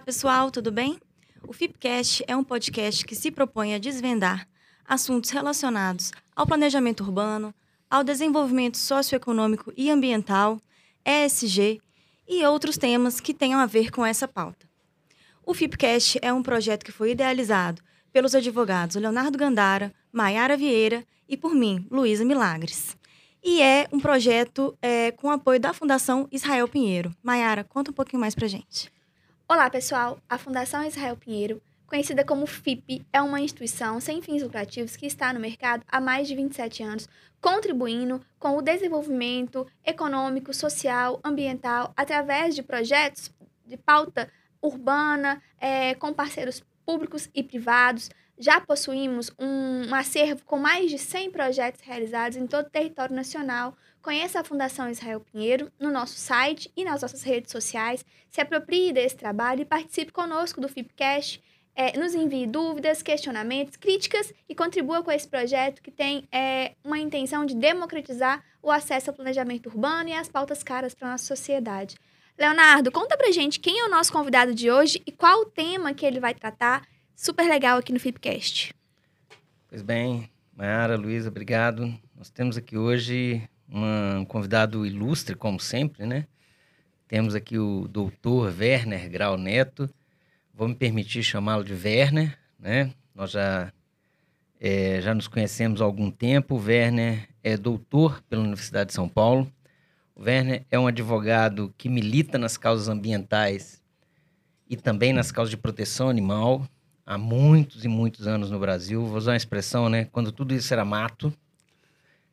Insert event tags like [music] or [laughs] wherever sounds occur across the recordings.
Olá, pessoal, tudo bem? O FIPCast é um podcast que se propõe a desvendar assuntos relacionados ao planejamento urbano, ao desenvolvimento socioeconômico e ambiental, ESG e outros temas que tenham a ver com essa pauta. O FIPCast é um projeto que foi idealizado pelos advogados Leonardo Gandara, Maiara Vieira e por mim, Luísa Milagres. E é um projeto é, com apoio da Fundação Israel Pinheiro. Maiara, conta um pouquinho mais pra gente. Olá, pessoal. A Fundação Israel Pinheiro, conhecida como FIP, é uma instituição sem fins lucrativos que está no mercado há mais de 27 anos, contribuindo com o desenvolvimento econômico, social, ambiental, através de projetos de pauta urbana, é, com parceiros públicos e privados. Já possuímos um, acervo com mais de 100 projetos realizados em todo o território nacional. Conheça a Fundação Israel Pinheiro no nosso site e nas nossas redes sociais. Se aproprie desse trabalho e participe conosco do FIPCast. É, nos envie dúvidas, questionamentos, críticas e contribua com esse projeto que tem é, uma intenção de democratizar o acesso ao planejamento urbano e às pautas caras para a nossa sociedade. Leonardo, conta pra gente quem é o nosso convidado de hoje e qual o tema que ele vai tratar. Super legal aqui no Flipcast. Pois bem, Mayara, Luísa, obrigado. Nós temos aqui hoje um convidado ilustre, como sempre, né? Temos aqui o doutor Werner Grau Neto. Vou me permitir chamá-lo de Werner, né? Nós já, é, já nos conhecemos há algum tempo. O Werner é doutor pela Universidade de São Paulo o Werner é um advogado que milita nas causas ambientais e também nas causas de proteção animal há muitos e muitos anos no Brasil. Vou usar uma expressão, né? Quando tudo isso era mato.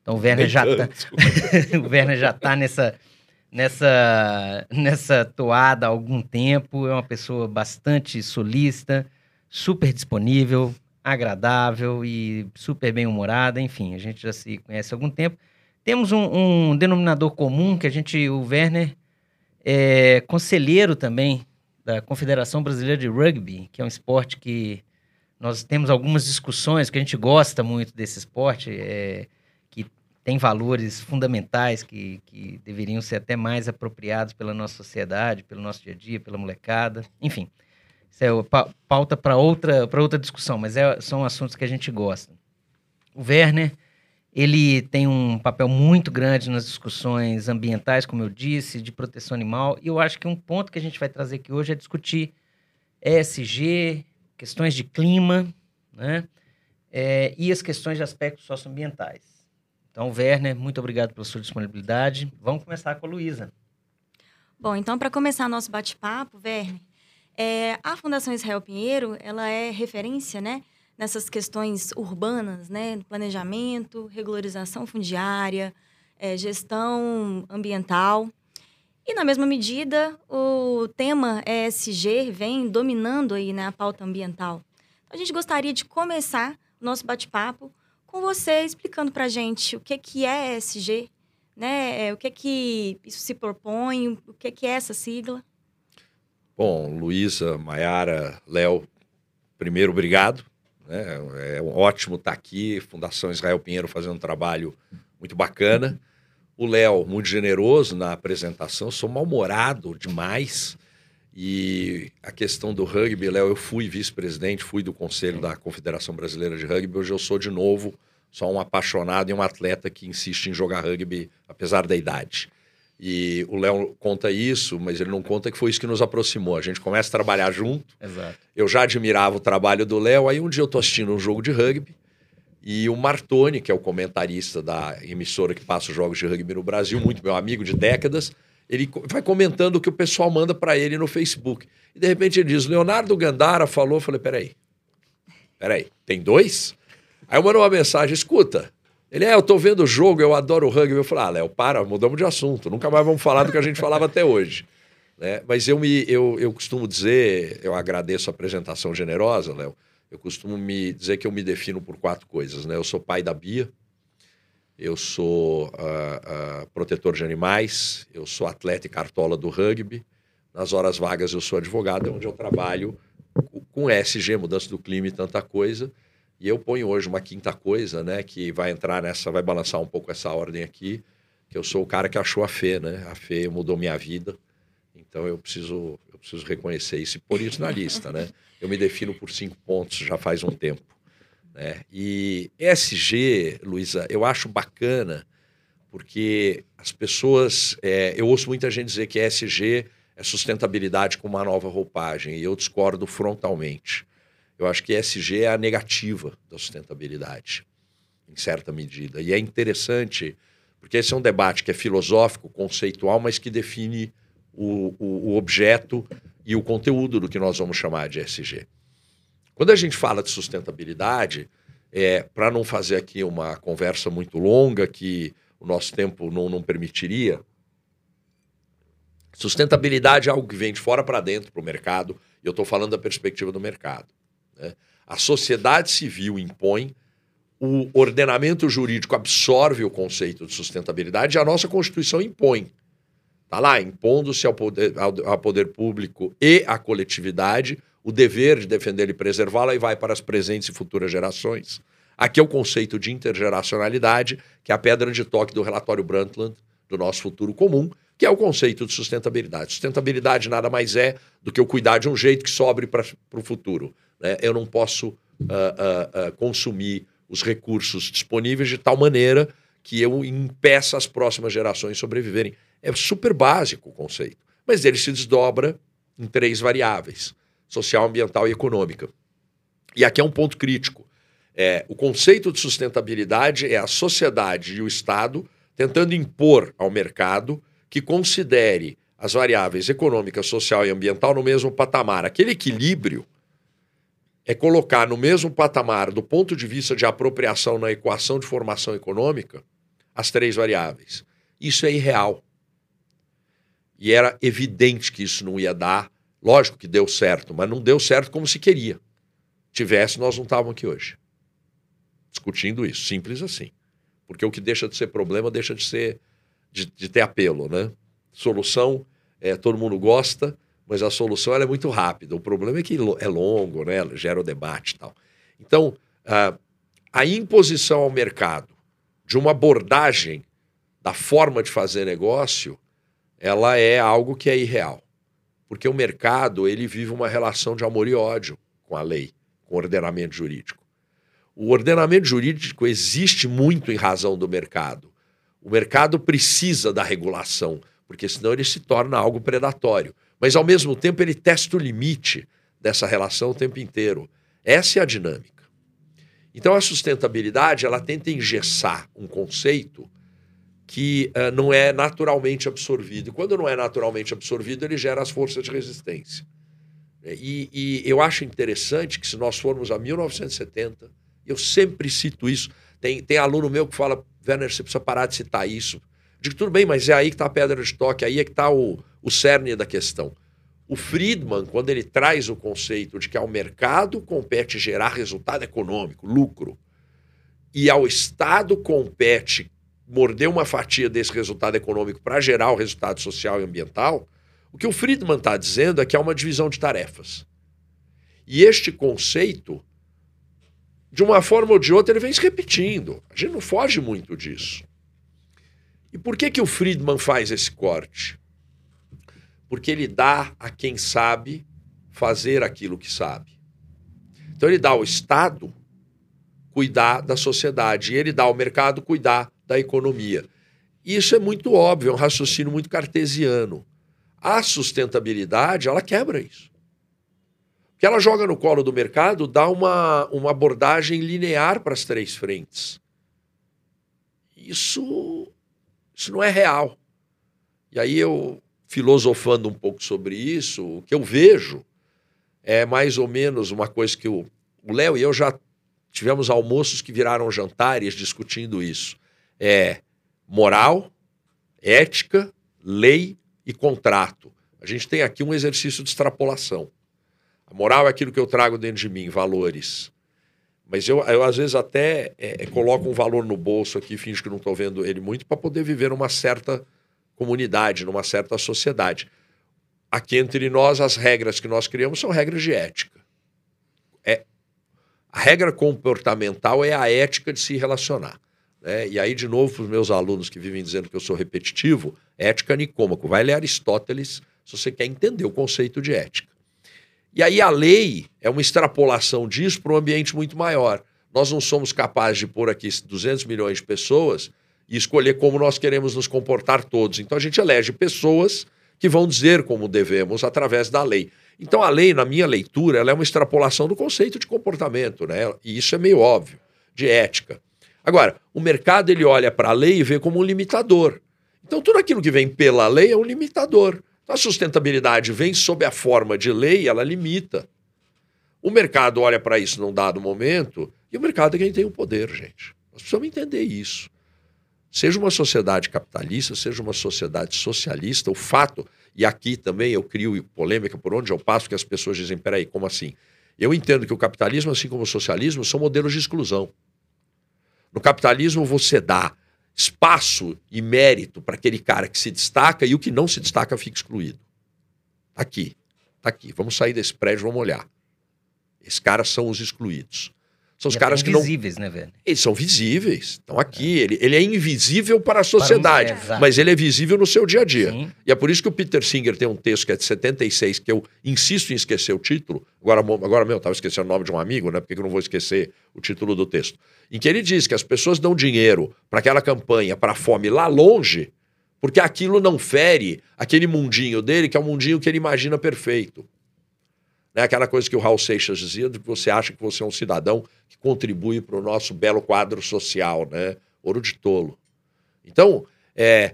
Então o Werner já tá, [laughs] o Werner já tá nessa nessa nessa toada há algum tempo. É uma pessoa bastante solista, super disponível, agradável e super bem humorada. Enfim, a gente já se conhece há algum tempo. Temos um, um denominador comum que a gente, o Werner, é conselheiro também da Confederação Brasileira de Rugby, que é um esporte que nós temos algumas discussões, que a gente gosta muito desse esporte, é, tem valores fundamentais que, que deveriam ser até mais apropriados pela nossa sociedade, pelo nosso dia a dia, pela molecada, enfim. Isso é pauta para outra, outra discussão, mas é, são assuntos que a gente gosta. O Werner ele tem um papel muito grande nas discussões ambientais, como eu disse, de proteção animal. E eu acho que um ponto que a gente vai trazer aqui hoje é discutir ESG, questões de clima, né? É, e as questões de aspectos socioambientais. Então, Werner, muito obrigado pela sua disponibilidade. Vamos começar com a Luísa. Bom, então, para começar nosso bate-papo, Werner, é, a Fundação Israel Pinheiro, ela é referência, né? nessas questões urbanas, né? Planejamento, regularização fundiária, é, gestão ambiental. E, na mesma medida, o tema ESG vem dominando aí, né, a pauta ambiental. Então, a gente gostaria de começar o nosso bate-papo com você explicando para gente o que, que é ESG, né? É, o que, que isso se propõe, o que, que é essa sigla. Bom, Luísa, Maiara, Léo, primeiro, obrigado né? É ótimo estar tá aqui, Fundação Israel Pinheiro fazendo um trabalho muito bacana. O Léo, muito generoso na apresentação, sou mal-humorado demais. E a questão do rugby, Léo, eu fui vice-presidente, fui do conselho da Confederação Brasileira de Rugby, hoje eu sou de novo só um apaixonado e um atleta que insiste em jogar rugby apesar da idade. E o Léo conta isso, mas ele não conta que foi isso que nos aproximou. A gente começa a trabalhar junto. Exato. Eu já admirava o trabalho do Léo. Aí um dia eu tô assistindo um jogo de rugby e o Martoni, que é o comentarista da emissora que passa os jogos de rugby no Brasil, muito meu amigo de décadas, ele vai comentando o que o pessoal manda para ele no Facebook. E de repente ele diz: Leonardo Gandara falou. Eu falei: peraí, peraí, tem dois? Aí eu mando uma mensagem: escuta, ele, é, eu tô vendo o jogo, eu adoro o rugby. Eu falei, ah, Léo, para, mudamos de assunto. Nunca mais vamos falar do que a gente falava até hoje. Né? Mas eu, me, eu, eu costumo dizer, eu agradeço a apresentação generosa, Léo. Eu costumo me dizer que eu me defino por quatro coisas. Né? Eu sou pai da Bia, eu sou uh, uh, protetor de animais, eu sou atleta e cartola do rugby. Nas horas vagas eu sou advogado, é onde eu trabalho com SG, mudança do clima e tanta coisa. E eu ponho hoje uma quinta coisa, né, que vai entrar nessa, vai balançar um pouco essa ordem aqui, que eu sou o cara que achou a fé, né? A fé mudou minha vida. Então eu preciso, Eu preciso reconhecer isso e pôr isso na lista, né? Eu me defino por cinco pontos já faz um tempo. Né? E ESG, Luísa, eu acho bacana porque as pessoas. É, eu ouço muita gente dizer que ESG é sustentabilidade com uma nova roupagem, e eu discordo frontalmente. Eu acho que ESG é a negativa da sustentabilidade, em certa medida. E é interessante, porque esse é um debate que é filosófico, conceitual, mas que define o, o, o objeto e o conteúdo do que nós vamos chamar de ESG. Quando a gente fala de sustentabilidade, é, para não fazer aqui uma conversa muito longa, que o nosso tempo não, não permitiria, Sustentabilidade é algo que vem de fora para dentro para o mercado, e eu estou falando da perspectiva do mercado. Né? A sociedade civil impõe, o ordenamento jurídico absorve o conceito de sustentabilidade e a nossa Constituição impõe. Está lá, impondo-se ao poder, ao, ao poder público e à coletividade o dever de defendê-la e preservá-la e vai para as presentes e futuras gerações. Aqui é o conceito de intergeracionalidade, que é a pedra de toque do relatório Brundtland, do nosso futuro comum, que é o conceito de sustentabilidade. Sustentabilidade nada mais é do que eu cuidar de um jeito que sobre para o futuro. Né? Eu não posso uh, uh, uh, consumir os recursos disponíveis de tal maneira que eu impeça as próximas gerações sobreviverem. É super básico o conceito, mas ele se desdobra em três variáveis: social, ambiental e econômica. E aqui é um ponto crítico. É, o conceito de sustentabilidade é a sociedade e o Estado tentando impor ao mercado que considere as variáveis econômica, social e ambiental no mesmo patamar. Aquele equilíbrio é colocar no mesmo patamar, do ponto de vista de apropriação na equação de formação econômica, as três variáveis. Isso é irreal. E era evidente que isso não ia dar. Lógico que deu certo, mas não deu certo como se queria. Tivesse, nós não estávamos aqui hoje. Discutindo isso. Simples assim. Porque o que deixa de ser problema deixa de ser de, de ter apelo, né? Solução, é, todo mundo gosta, mas a solução é muito rápida. O problema é que é longo, né? Gera o debate e tal. Então, a, a imposição ao mercado de uma abordagem da forma de fazer negócio, ela é algo que é irreal. Porque o mercado, ele vive uma relação de amor e ódio com a lei, com o ordenamento jurídico. O ordenamento jurídico existe muito em razão do mercado. O mercado precisa da regulação, porque senão ele se torna algo predatório. Mas, ao mesmo tempo, ele testa o limite dessa relação o tempo inteiro. Essa é a dinâmica. Então, a sustentabilidade ela tenta engessar um conceito que uh, não é naturalmente absorvido. E quando não é naturalmente absorvido, ele gera as forças de resistência. E, e eu acho interessante que, se nós formos a 1970, eu sempre cito isso. Tem, tem aluno meu que fala, Werner, você precisa parar de citar isso. Digo, tudo bem, mas é aí que está a pedra de toque, aí é que está o, o cerne da questão. O Friedman, quando ele traz o conceito de que ao mercado compete gerar resultado econômico, lucro, e ao Estado compete morder uma fatia desse resultado econômico para gerar o resultado social e ambiental, o que o Friedman está dizendo é que há uma divisão de tarefas. E este conceito de uma forma ou de outra, ele vem se repetindo. A gente não foge muito disso. E por que, que o Friedman faz esse corte? Porque ele dá a quem sabe fazer aquilo que sabe. Então ele dá ao Estado cuidar da sociedade e ele dá ao mercado cuidar da economia. Isso é muito óbvio, é um raciocínio muito cartesiano. A sustentabilidade, ela quebra isso que ela joga no colo do mercado, dá uma, uma abordagem linear para as três frentes. Isso, isso não é real. E aí eu, filosofando um pouco sobre isso, o que eu vejo é mais ou menos uma coisa que o Léo e eu já tivemos almoços que viraram jantares discutindo isso. É moral, ética, lei e contrato. A gente tem aqui um exercício de extrapolação. A moral é aquilo que eu trago dentro de mim, valores. Mas eu, eu às vezes até é, é coloco um valor no bolso aqui, finge que não estou vendo ele muito, para poder viver numa certa comunidade, numa certa sociedade. Aqui entre nós, as regras que nós criamos são regras de ética. É, a regra comportamental é a ética de se relacionar. Né? E aí, de novo, para os meus alunos que vivem dizendo que eu sou repetitivo, ética nicômaco. Vai ler Aristóteles se você quer entender o conceito de ética. E aí a lei é uma extrapolação disso para um ambiente muito maior. Nós não somos capazes de pôr aqui 200 milhões de pessoas e escolher como nós queremos nos comportar todos. Então a gente elege pessoas que vão dizer como devemos através da lei. Então a lei, na minha leitura, ela é uma extrapolação do conceito de comportamento, né? E isso é meio óbvio, de ética. Agora, o mercado ele olha para a lei e vê como um limitador. Então tudo aquilo que vem pela lei é um limitador. A sustentabilidade vem sob a forma de lei, ela limita. O mercado olha para isso num dado momento e o mercado é quem tem o poder, gente. Nós precisamos entender isso. Seja uma sociedade capitalista, seja uma sociedade socialista, o fato, e aqui também eu crio polêmica por onde eu passo, que as pessoas dizem: peraí, como assim? Eu entendo que o capitalismo, assim como o socialismo, são modelos de exclusão. No capitalismo, você dá espaço e mérito para aquele cara que se destaca e o que não se destaca fica excluído. Tá aqui, tá aqui. Vamos sair desse prédio, vamos olhar. Esses caras são os excluídos. São os E caras que não. invisíveis, né, velho? Eles são visíveis, estão aqui. Ele, ele é invisível para a sociedade, Para um- mas ele é visível no seu dia a dia. Sim. E é por isso que o Peter Singer tem um texto que é de 76, que eu insisto em esquecer o título. Agora, agora meu, eu estava esquecendo o nome de um amigo, né? Por que que eu não vou esquecer o título do texto? Em que ele diz que as pessoas dão dinheiro para aquela campanha, para a fome lá longe, porque aquilo não fere aquele mundinho dele, que é um mundinho que ele imagina perfeito. Né? Aquela coisa que o Raul Seixas dizia, de que você acha que você é um cidadão que contribui para o nosso belo quadro social, né? Ouro de tolo. Então, é,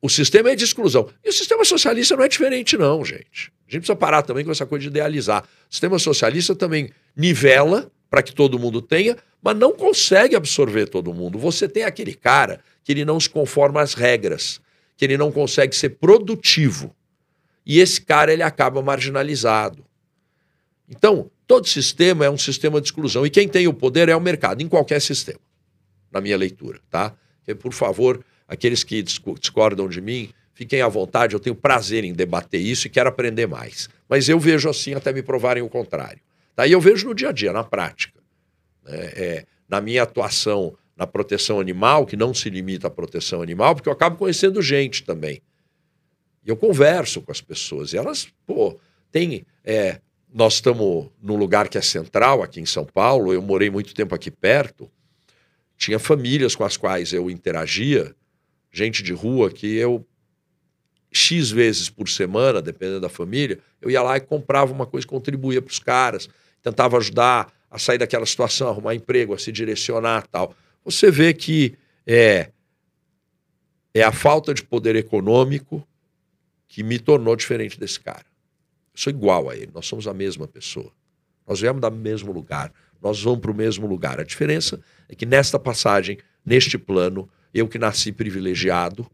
o sistema é de exclusão. E o sistema socialista não é diferente, não, gente. A gente precisa parar também com essa coisa de idealizar. O sistema socialista também nivela para que todo mundo tenha, mas não consegue absorver todo mundo. Você tem aquele cara que ele não se conforma às regras, que ele não consegue ser produtivo. E esse cara ele acaba marginalizado. Então, todo sistema é um sistema de exclusão. E quem tem o poder é o mercado, em qualquer sistema, na minha leitura, tá? E, por favor, aqueles que discordam de mim, fiquem à vontade, eu tenho prazer em debater isso e quero aprender mais. Mas eu vejo assim até me provarem o contrário. Tá? E eu vejo no dia a dia, na prática. né? É, na minha atuação na proteção animal, que não se limita à proteção animal, porque eu acabo conhecendo gente também. E eu converso com as pessoas. E elas, pô, tem. é, nós estamos num lugar que é central, aqui em São Paulo. Eu morei muito tempo aqui perto. Tinha famílias com as quais eu interagia, gente de rua que eu, X vezes por semana, dependendo da família, eu ia lá e comprava uma coisa, contribuía para os caras, tentava ajudar a sair daquela situação, arrumar emprego, a se direcionar tal. Você vê que é, é a falta de poder econômico que me tornou diferente desse cara. Sou igual a ele, nós somos a mesma pessoa. Nós viemos do mesmo lugar, nós vamos para o mesmo lugar. A diferença é que nesta passagem, neste plano, eu que nasci privilegiado,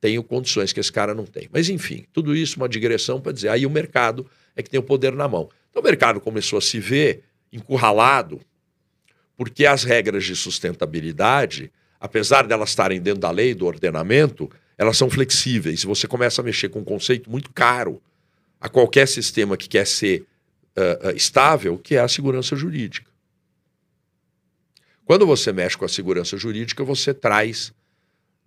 tenho condições que esse cara não tem. Mas enfim, tudo isso uma digressão para dizer, aí o mercado é que tem o poder na mão. Então o mercado começou a se ver encurralado, porque as regras de sustentabilidade, apesar delas estarem dentro da lei, do ordenamento, elas são flexíveis. Você começa a mexer com um conceito muito caro a qualquer sistema que quer ser uh, uh, estável, que é a segurança jurídica. Quando você mexe com a segurança jurídica, você traz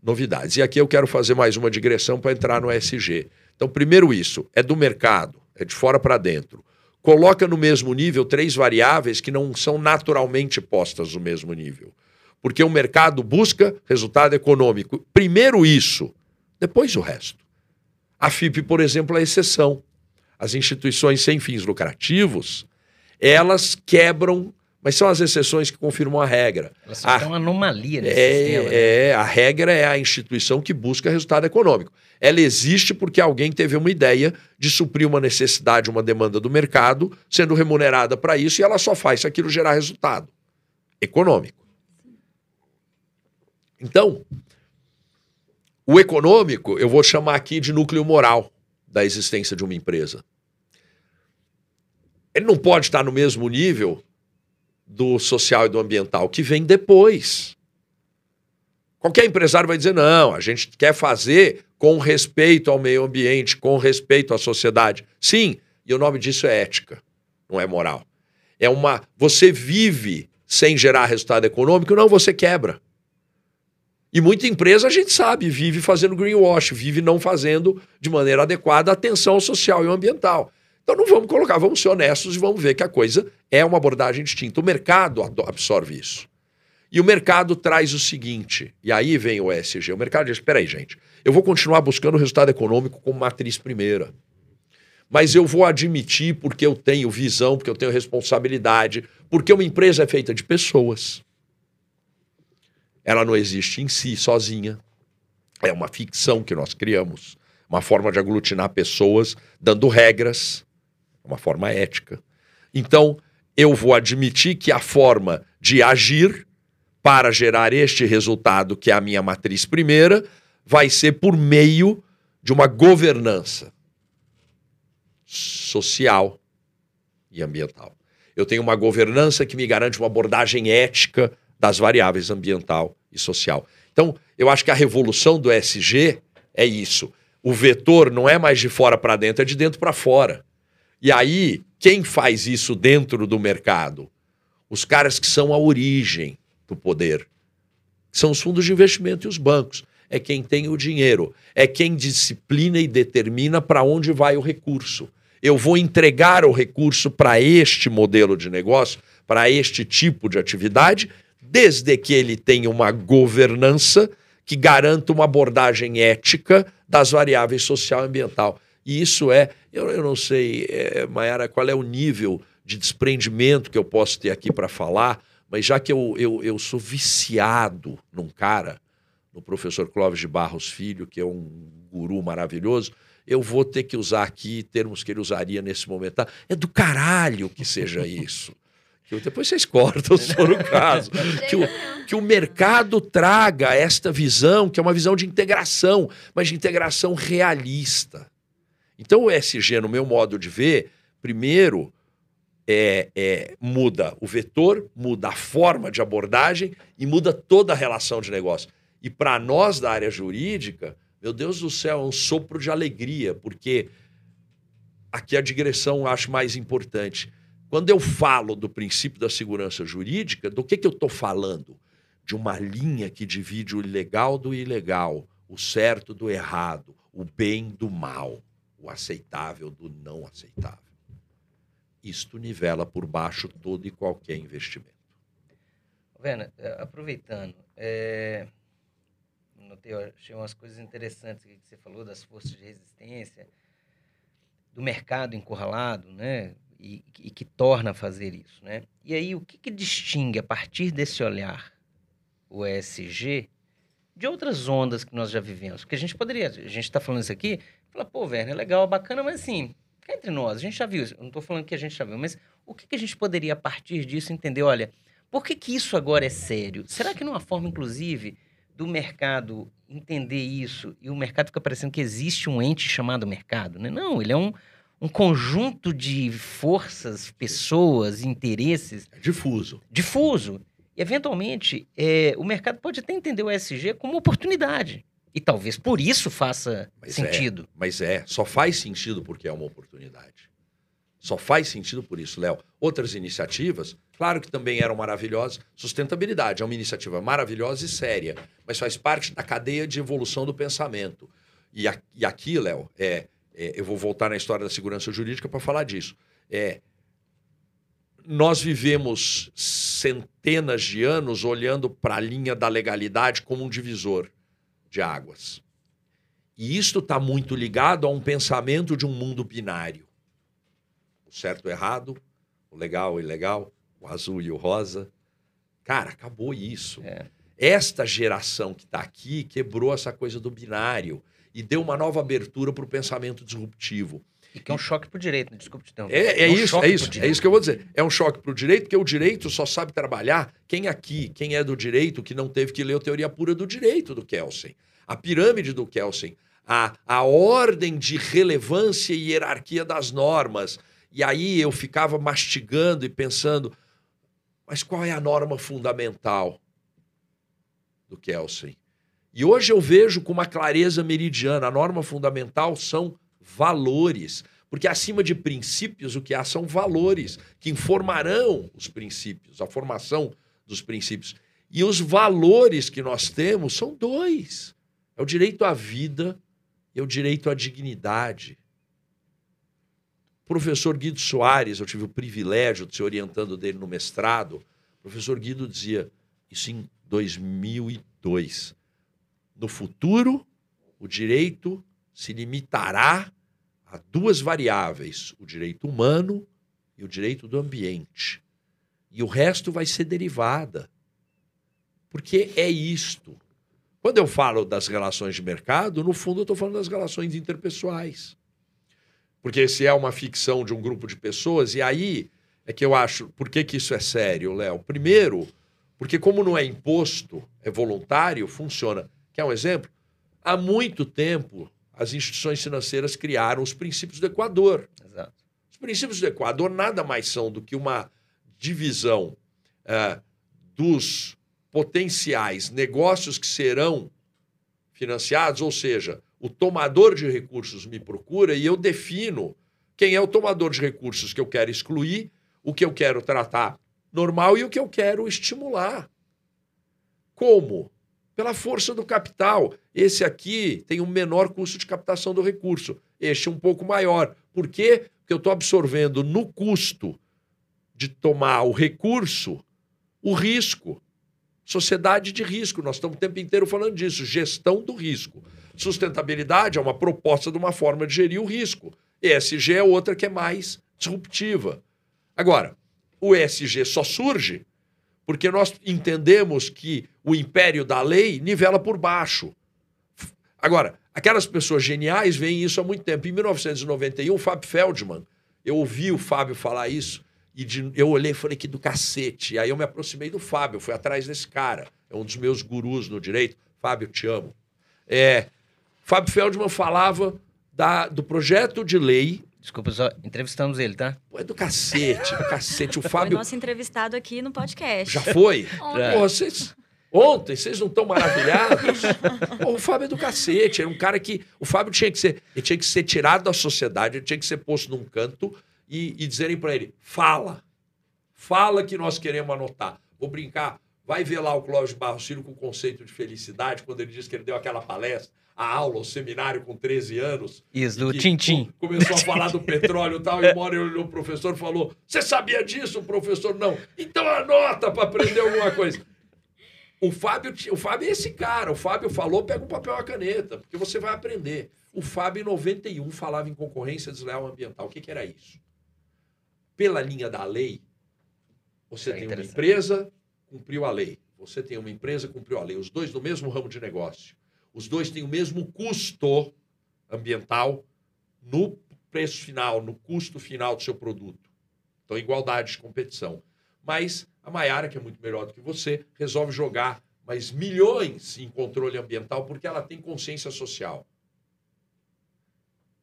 novidades. E aqui eu quero fazer mais uma digressão para entrar no ESG. Então, primeiro isso, é do mercado, é de fora para dentro. Coloca no mesmo nível três variáveis que não são naturalmente postas no mesmo nível. Porque o mercado busca resultado econômico. Primeiro isso, depois o resto. A FIP, por exemplo, é exceção. As instituições sem fins lucrativos, elas quebram mas são as exceções que confirmam a regra. Elas são a, uma anomalia nesse é, sistema. né? É, a regra é a instituição que busca resultado econômico. Ela existe porque alguém teve uma ideia de suprir uma necessidade, uma demanda do mercado, sendo remunerada para isso, e ela só faz se aquilo gerar resultado econômico. Então, o econômico, eu vou chamar aqui de núcleo moral da existência de uma empresa. Ele não pode estar no mesmo nível do social e do ambiental, que vem depois. Qualquer empresário vai dizer: não, a gente quer fazer com respeito ao meio ambiente, com respeito à sociedade. Sim, e o nome disso é ética, não é moral. É uma. Você vive sem gerar resultado econômico, não, você quebra. E muita empresa, a gente sabe, vive fazendo greenwash, vive não fazendo de maneira adequada atenção social e ambiental. Então não vamos colocar, vamos ser honestos e vamos ver que a coisa é uma abordagem distinta. O mercado absorve isso. E o mercado traz o seguinte, e aí vem o ESG. O mercado diz: espera aí, gente, eu vou continuar buscando o resultado econômico como matriz primeira. Mas eu vou admitir porque eu tenho visão, porque eu tenho responsabilidade, porque uma empresa é feita de pessoas. Ela não existe em si, sozinha. É uma ficção que nós criamos, uma forma de aglutinar pessoas, dando regras, uma forma ética. Então, eu vou admitir que a forma de agir para gerar este resultado, que é a minha matriz primeira, vai ser por meio de uma governança social e ambiental. Eu tenho uma governança que me garante uma abordagem ética das variáveis ambiental e social. Então, eu acho que a revolução do SG é isso. O vetor não é mais de fora para dentro, é de dentro para fora. E aí, quem faz isso dentro do mercado? Os caras que são a origem do poder. São os fundos de investimento e os bancos. É quem tem o dinheiro. É quem disciplina e determina para onde vai o recurso. Eu vou entregar o recurso para este modelo de negócio, para este tipo de atividade, desde que ele tenha uma governança que garanta uma abordagem ética das variáveis social e ambiental. E isso é, eu, eu não sei, é, Mayara, qual é o nível de desprendimento que eu posso ter aqui para falar, mas já que eu, eu, eu sou viciado num cara, no professor Clóvis de Barros Filho, que é um guru maravilhoso, eu vou ter que usar aqui termos que ele usaria nesse momento. Tá? É do caralho que seja isso. Que depois vocês cortam, se for o caso. que, o, que o mercado traga esta visão, que é uma visão de integração, mas de integração realista. Então, o ESG, no meu modo de ver, primeiro é, é, muda o vetor, muda a forma de abordagem e muda toda a relação de negócio. E para nós da área jurídica, meu Deus do céu, é um sopro de alegria, porque aqui a digressão eu acho mais importante. Quando eu falo do princípio da segurança jurídica, do que, que eu estou falando? De uma linha que divide o legal do ilegal, o certo do errado, o bem do mal o aceitável do não aceitável. Isto nivela por baixo todo e qualquer investimento. Vena, é, aproveitando, é... Notei, achei umas coisas interessantes que você falou das forças de resistência, do mercado encurralado, né? E, e que torna a fazer isso, né? E aí, o que, que distingue, a partir desse olhar, o ESG de outras ondas que nós já vivemos? Porque a gente poderia, a gente está falando isso aqui, Fala, pô, Werner, é legal, bacana, mas assim, cá entre nós, a gente já viu, eu não estou falando que a gente já viu, mas o que, que a gente poderia, a partir disso, entender? Olha, por que, que isso agora é sério? Será que numa forma, inclusive, do mercado entender isso e o mercado fica parecendo que existe um ente chamado mercado? Né? Não, ele é um, um conjunto de forças, pessoas, interesses. É difuso. Difuso. E, eventualmente, é, o mercado pode até entender o ESG como oportunidade. E talvez por isso faça mas é, sentido. É, mas é, só faz sentido porque é uma oportunidade. Só faz sentido por isso, Léo. Outras iniciativas, claro que também eram maravilhosas. Sustentabilidade é uma iniciativa maravilhosa e séria, mas faz parte da cadeia de evolução do pensamento. E, a, e aqui, Léo, é, é, eu vou voltar na história da segurança jurídica para falar disso. É, nós vivemos centenas de anos olhando para a linha da legalidade como um divisor de águas. E isto está muito ligado a um pensamento de um mundo binário. O certo e o errado, o legal e o ilegal, o azul e o rosa. Cara, acabou isso. É. Esta geração que está aqui quebrou essa coisa do binário e deu uma nova abertura para o pensamento disruptivo. E que é um choque para o direito, desculpe te interromper. É, é, é um isso, é isso, é isso que eu vou dizer. É um choque para o direito, porque o direito só sabe trabalhar quem aqui, quem é do direito, que não teve que ler a teoria pura do direito do Kelsen. A pirâmide do Kelsen, a, a ordem de relevância e hierarquia das normas. E aí eu ficava mastigando e pensando, mas qual é a norma fundamental do Kelsen? E hoje eu vejo com uma clareza meridiana, a norma fundamental são valores. Porque acima de princípios, o que há são valores que informarão os princípios, a formação dos princípios. E os valores que nós temos são dois: é o direito à vida e é o direito à dignidade. O professor Guido Soares, eu tive o privilégio de ser orientando dele no mestrado. O professor Guido dizia isso em 2002. No futuro, o direito se limitará a duas variáveis: o direito humano e o direito do ambiente. E o resto vai ser derivada. Porque é isto. Quando eu falo das relações de mercado, no fundo eu estou falando das relações interpessoais. Porque se é uma ficção de um grupo de pessoas, e aí é que eu acho. Por que, que isso é sério, Léo? Primeiro, porque como não é imposto, é voluntário, funciona. Quer um exemplo? Há muito tempo, as instituições financeiras criaram os princípios do Equador. Exato. Os princípios do Equador nada mais são do que uma divisão é, dos potenciais negócios que serão financiados, ou seja, o tomador de recursos me procura e eu defino quem é o tomador de recursos que eu quero excluir, o que eu quero tratar normal e o que eu quero estimular. Como? Pela força do capital. Esse aqui tem um menor custo de captação do recurso, este um pouco maior. Por quê? Porque eu estou absorvendo no custo de tomar o recurso o risco. Sociedade de risco, nós estamos o tempo inteiro falando disso, gestão do risco. Sustentabilidade é uma proposta de uma forma de gerir o risco. ESG é outra que é mais disruptiva. Agora, o ESG só surge porque nós entendemos que o império da lei nivela por baixo. Agora, aquelas pessoas geniais veem isso há muito tempo. Em 1991, Fábio Feldman, eu ouvi o Fábio falar isso, e de, eu olhei e falei que do cacete. Aí eu me aproximei do Fábio, fui atrás desse cara. É um dos meus gurus no direito. Fábio, te amo. É, Fábio Feldman falava da, do projeto de lei. Desculpa, só entrevistamos ele, tá? Pô, é do cacete, do cacete. O Foi Fábio. nosso entrevistado aqui no podcast. Já foi? [laughs] Ontem. Pô, vocês. Ontem, vocês não estão maravilhados? Pô, o Fábio é do cacete. Era um cara que. O Fábio tinha que ser. Ele tinha que ser tirado da sociedade, ele tinha que ser posto num canto e, e dizerem para ele: fala. Fala que nós queremos anotar. Vou brincar. Vai ver lá o Clóvis Barros Filho com o conceito de felicidade, quando ele disse que ele deu aquela palestra, a aula, o seminário com 13 anos. Isso, do Tintim. co- Começou a falar do petróleo e tal, e uma hora olhou o professor e falou: Você sabia disso? O professor, não. Então anota para aprender alguma coisa. O Fábio, o Fábio é esse cara. O Fábio falou, pega um papel e uma caneta, porque você vai aprender. O Fábio, em 91, falava em concorrência desleal ambiental. O que, que era isso? Pela linha da lei, você É tem uma empresa, cumpriu a lei. Você tem uma empresa, cumpriu a lei. Os dois no mesmo ramo de negócio. Os dois têm o mesmo custo ambiental no preço final, no custo final do seu produto. Então, igualdade de competição. Mas a Maiara, que é muito melhor do que você, resolve jogar mais milhões em controle ambiental porque ela tem consciência social.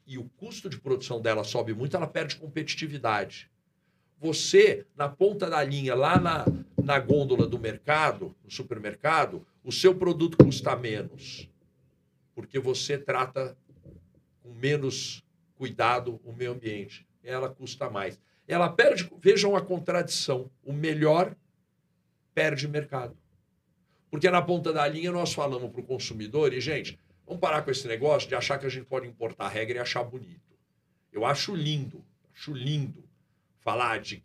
E o custo de produção dela sobe muito, ela perde competitividade. Você, na ponta da linha, lá na, na gôndola do mercado, no supermercado, o seu produto custa menos. Porque você trata com menos cuidado o meio ambiente. Ela custa mais. Ela perde, vejam a contradição. O melhor perde mercado. Porque na ponta da linha nós falamos para o consumidor, e, gente, vamos parar com esse negócio de achar que a gente pode importar a regra e achar bonito. Eu acho lindo, acho lindo falar de,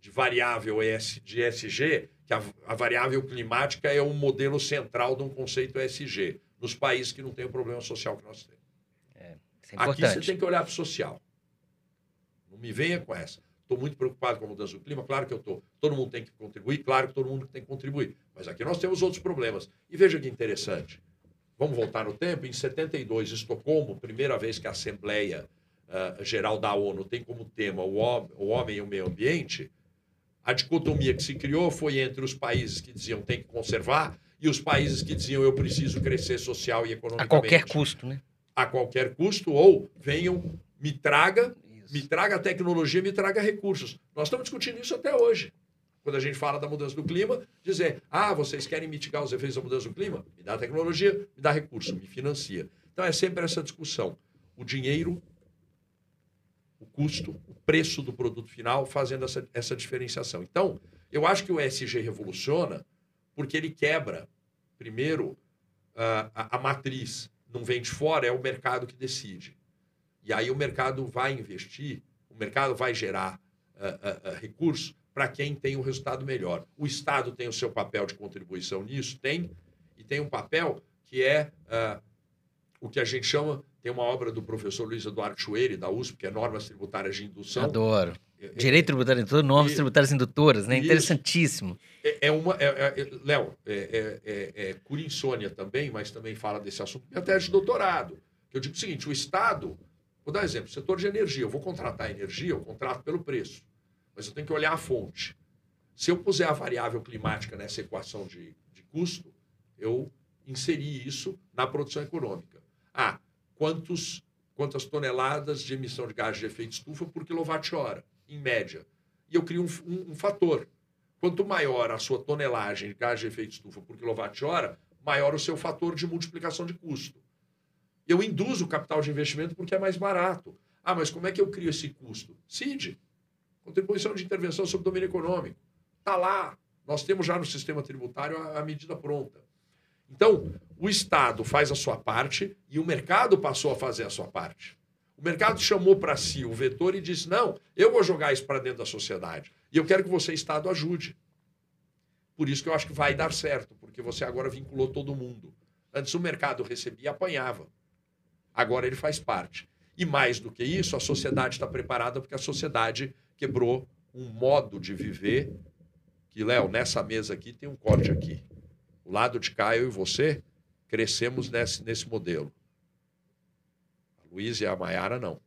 de variável ES, de ESG, que a, a variável climática é um modelo central de um conceito ESG, nos países que não têm o problema social que nós temos. Isso é Aqui você tem que olhar para o social. Não me venha com essa. Estou muito preocupado com a mudança do clima, claro que eu estou. Todo mundo tem que contribuir, claro que todo mundo tem que contribuir. Mas aqui nós temos outros problemas. E veja que interessante. Vamos voltar no tempo. Em 72, Estocolmo, primeira vez que a Assembleia ah, Geral da ONU tem como tema o o homem e o meio ambiente, a dicotomia que se criou foi entre os países que diziam tem que conservar e os países que diziam eu preciso crescer social e A economicamente qualquer custo, né? a qualquer custo, ou venham, me traga, Isso. me traga tecnologia, me traga recursos. Nós estamos discutindo isso até hoje. Quando a gente fala da mudança do clima, dizer, ah, vocês querem mitigar os efeitos da mudança do clima? Me dá tecnologia, me dá recurso, me financia. Então é sempre essa discussão. O dinheiro, o custo, o preço do produto final, fazendo essa, essa diferenciação. Então, eu acho que o ESG revoluciona Porque ele quebra, primeiro, a, a, matriz. Não vem de fora, é o mercado que decide. E aí o mercado vai investir, o mercado vai gerar uh, uh, uh, recursos para quem tem um resultado melhor. O Estado tem o seu papel de contribuição nisso? Tem. E tem um papel que é o que a gente chama. Tem uma obra do professor Luiz Eduardo Chueire, da USP, que é Normas Tributárias de Indução. Adoro. É, é, Direito tributário indutor, normas e, tributárias indutoras, né? Interessantíssimo. É, é uma. É, é, Léo, é, é, é, cura insônia também, mas também fala desse assunto. Minha tese de doutorado. Eu digo o seguinte: o Estado. Vou dar um exemplo: setor de energia. Eu vou contratar energia, eu contrato pelo preço. Mas eu tenho que olhar a fonte. Se eu puser a variável climática nessa equação de, de custo, eu inseri isso na produção econômica. Ah, quantos, quantas toneladas de emissão de gás de efeito estufa por quilowatt-hora? Em média. E eu crio um, um, um fator. Quanto maior a sua tonelagem de gás de efeito estufa por quilowatt-hora, maior o seu fator de multiplicação de custo. Eu induzo capital de investimento porque é mais barato. Ah, mas como é que eu crio esse custo? CID, Contribuição de Intervenção sobre Domínio Econômico. Está lá. Nós temos já no sistema tributário a, a medida pronta. Então, o Estado faz a sua parte e o mercado passou a fazer a sua parte. O mercado chamou para si o vetor e disse: não, eu vou jogar isso para dentro da sociedade. E eu quero que você, Estado, ajude. Por isso que eu acho que vai dar certo, porque você agora vinculou todo mundo. Antes o mercado recebia e apanhava. Agora ele faz parte. E mais do que isso, a sociedade está preparada porque a sociedade quebrou um modo de viver que, Léo, nessa mesa aqui tem um corte aqui. O lado de cá, eu e você, crescemos nesse, nesse modelo. Luiz e a Maiara não.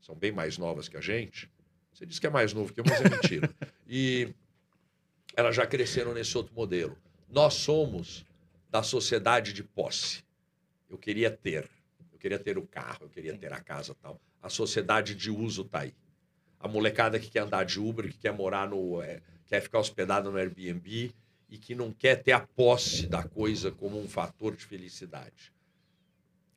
São bem mais novas que a gente. Você diz que é mais novo que eu, mas é mentira. [laughs] E elas já cresceram nesse outro modelo. Nós somos da sociedade de posse. Eu queria ter. Eu queria ter o carro, eu queria ter a casa tal. A sociedade de uso está aí. A molecada que quer andar de Uber, que quer morar no. É, quer ficar hospedada no Airbnb e que não quer ter a posse da coisa como um fator de felicidade.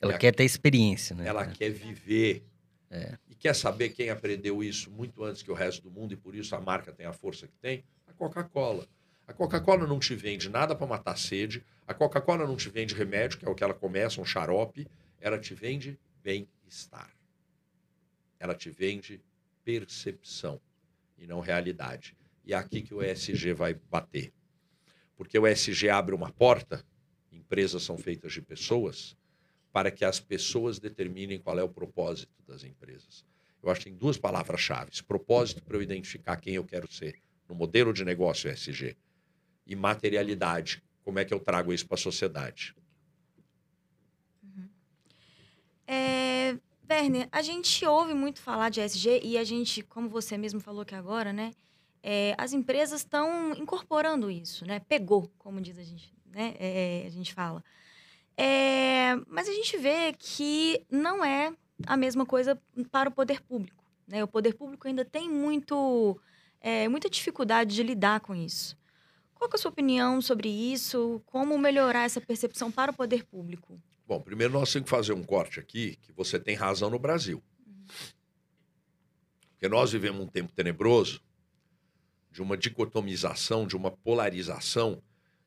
Ela quer ter experiência, né? Ela quer viver. É. E quer saber quem aprendeu isso muito antes que o resto do mundo, e por isso a marca tem a força que tem? A Coca-Cola. A Coca-Cola não te vende nada para matar sede. A Coca-Cola não te vende remédio, que é o que ela começa, um xarope. Ela te vende bem-estar. Ela te vende percepção e não realidade. E é aqui que o ESG vai bater. Porque o ESG abre uma porta, empresas são feitas de pessoas, para que as pessoas determinem qual é o propósito das empresas. Eu acho que tem duas palavras-chave: propósito para eu identificar quem eu quero ser no modelo de negócio ESG e materialidade. Como é que eu trago isso para a sociedade? Uhum. É, Werner, a gente ouve muito falar de ESG e a gente, como você mesmo falou aqui agora, né? É, as empresas estão incorporando isso, né? Pegou, como diz a gente, né? É, a gente fala. É, mas a gente vê que não é a mesma coisa para o poder público. Né? O poder público ainda tem muito, é, muita dificuldade de lidar com isso. Qual é a sua opinião sobre isso? Como melhorar essa percepção para o poder público? Bom, primeiro nós temos que fazer um corte aqui, que você tem razão no Brasil. Porque nós vivemos um tempo tenebroso de uma dicotomização, de uma polarização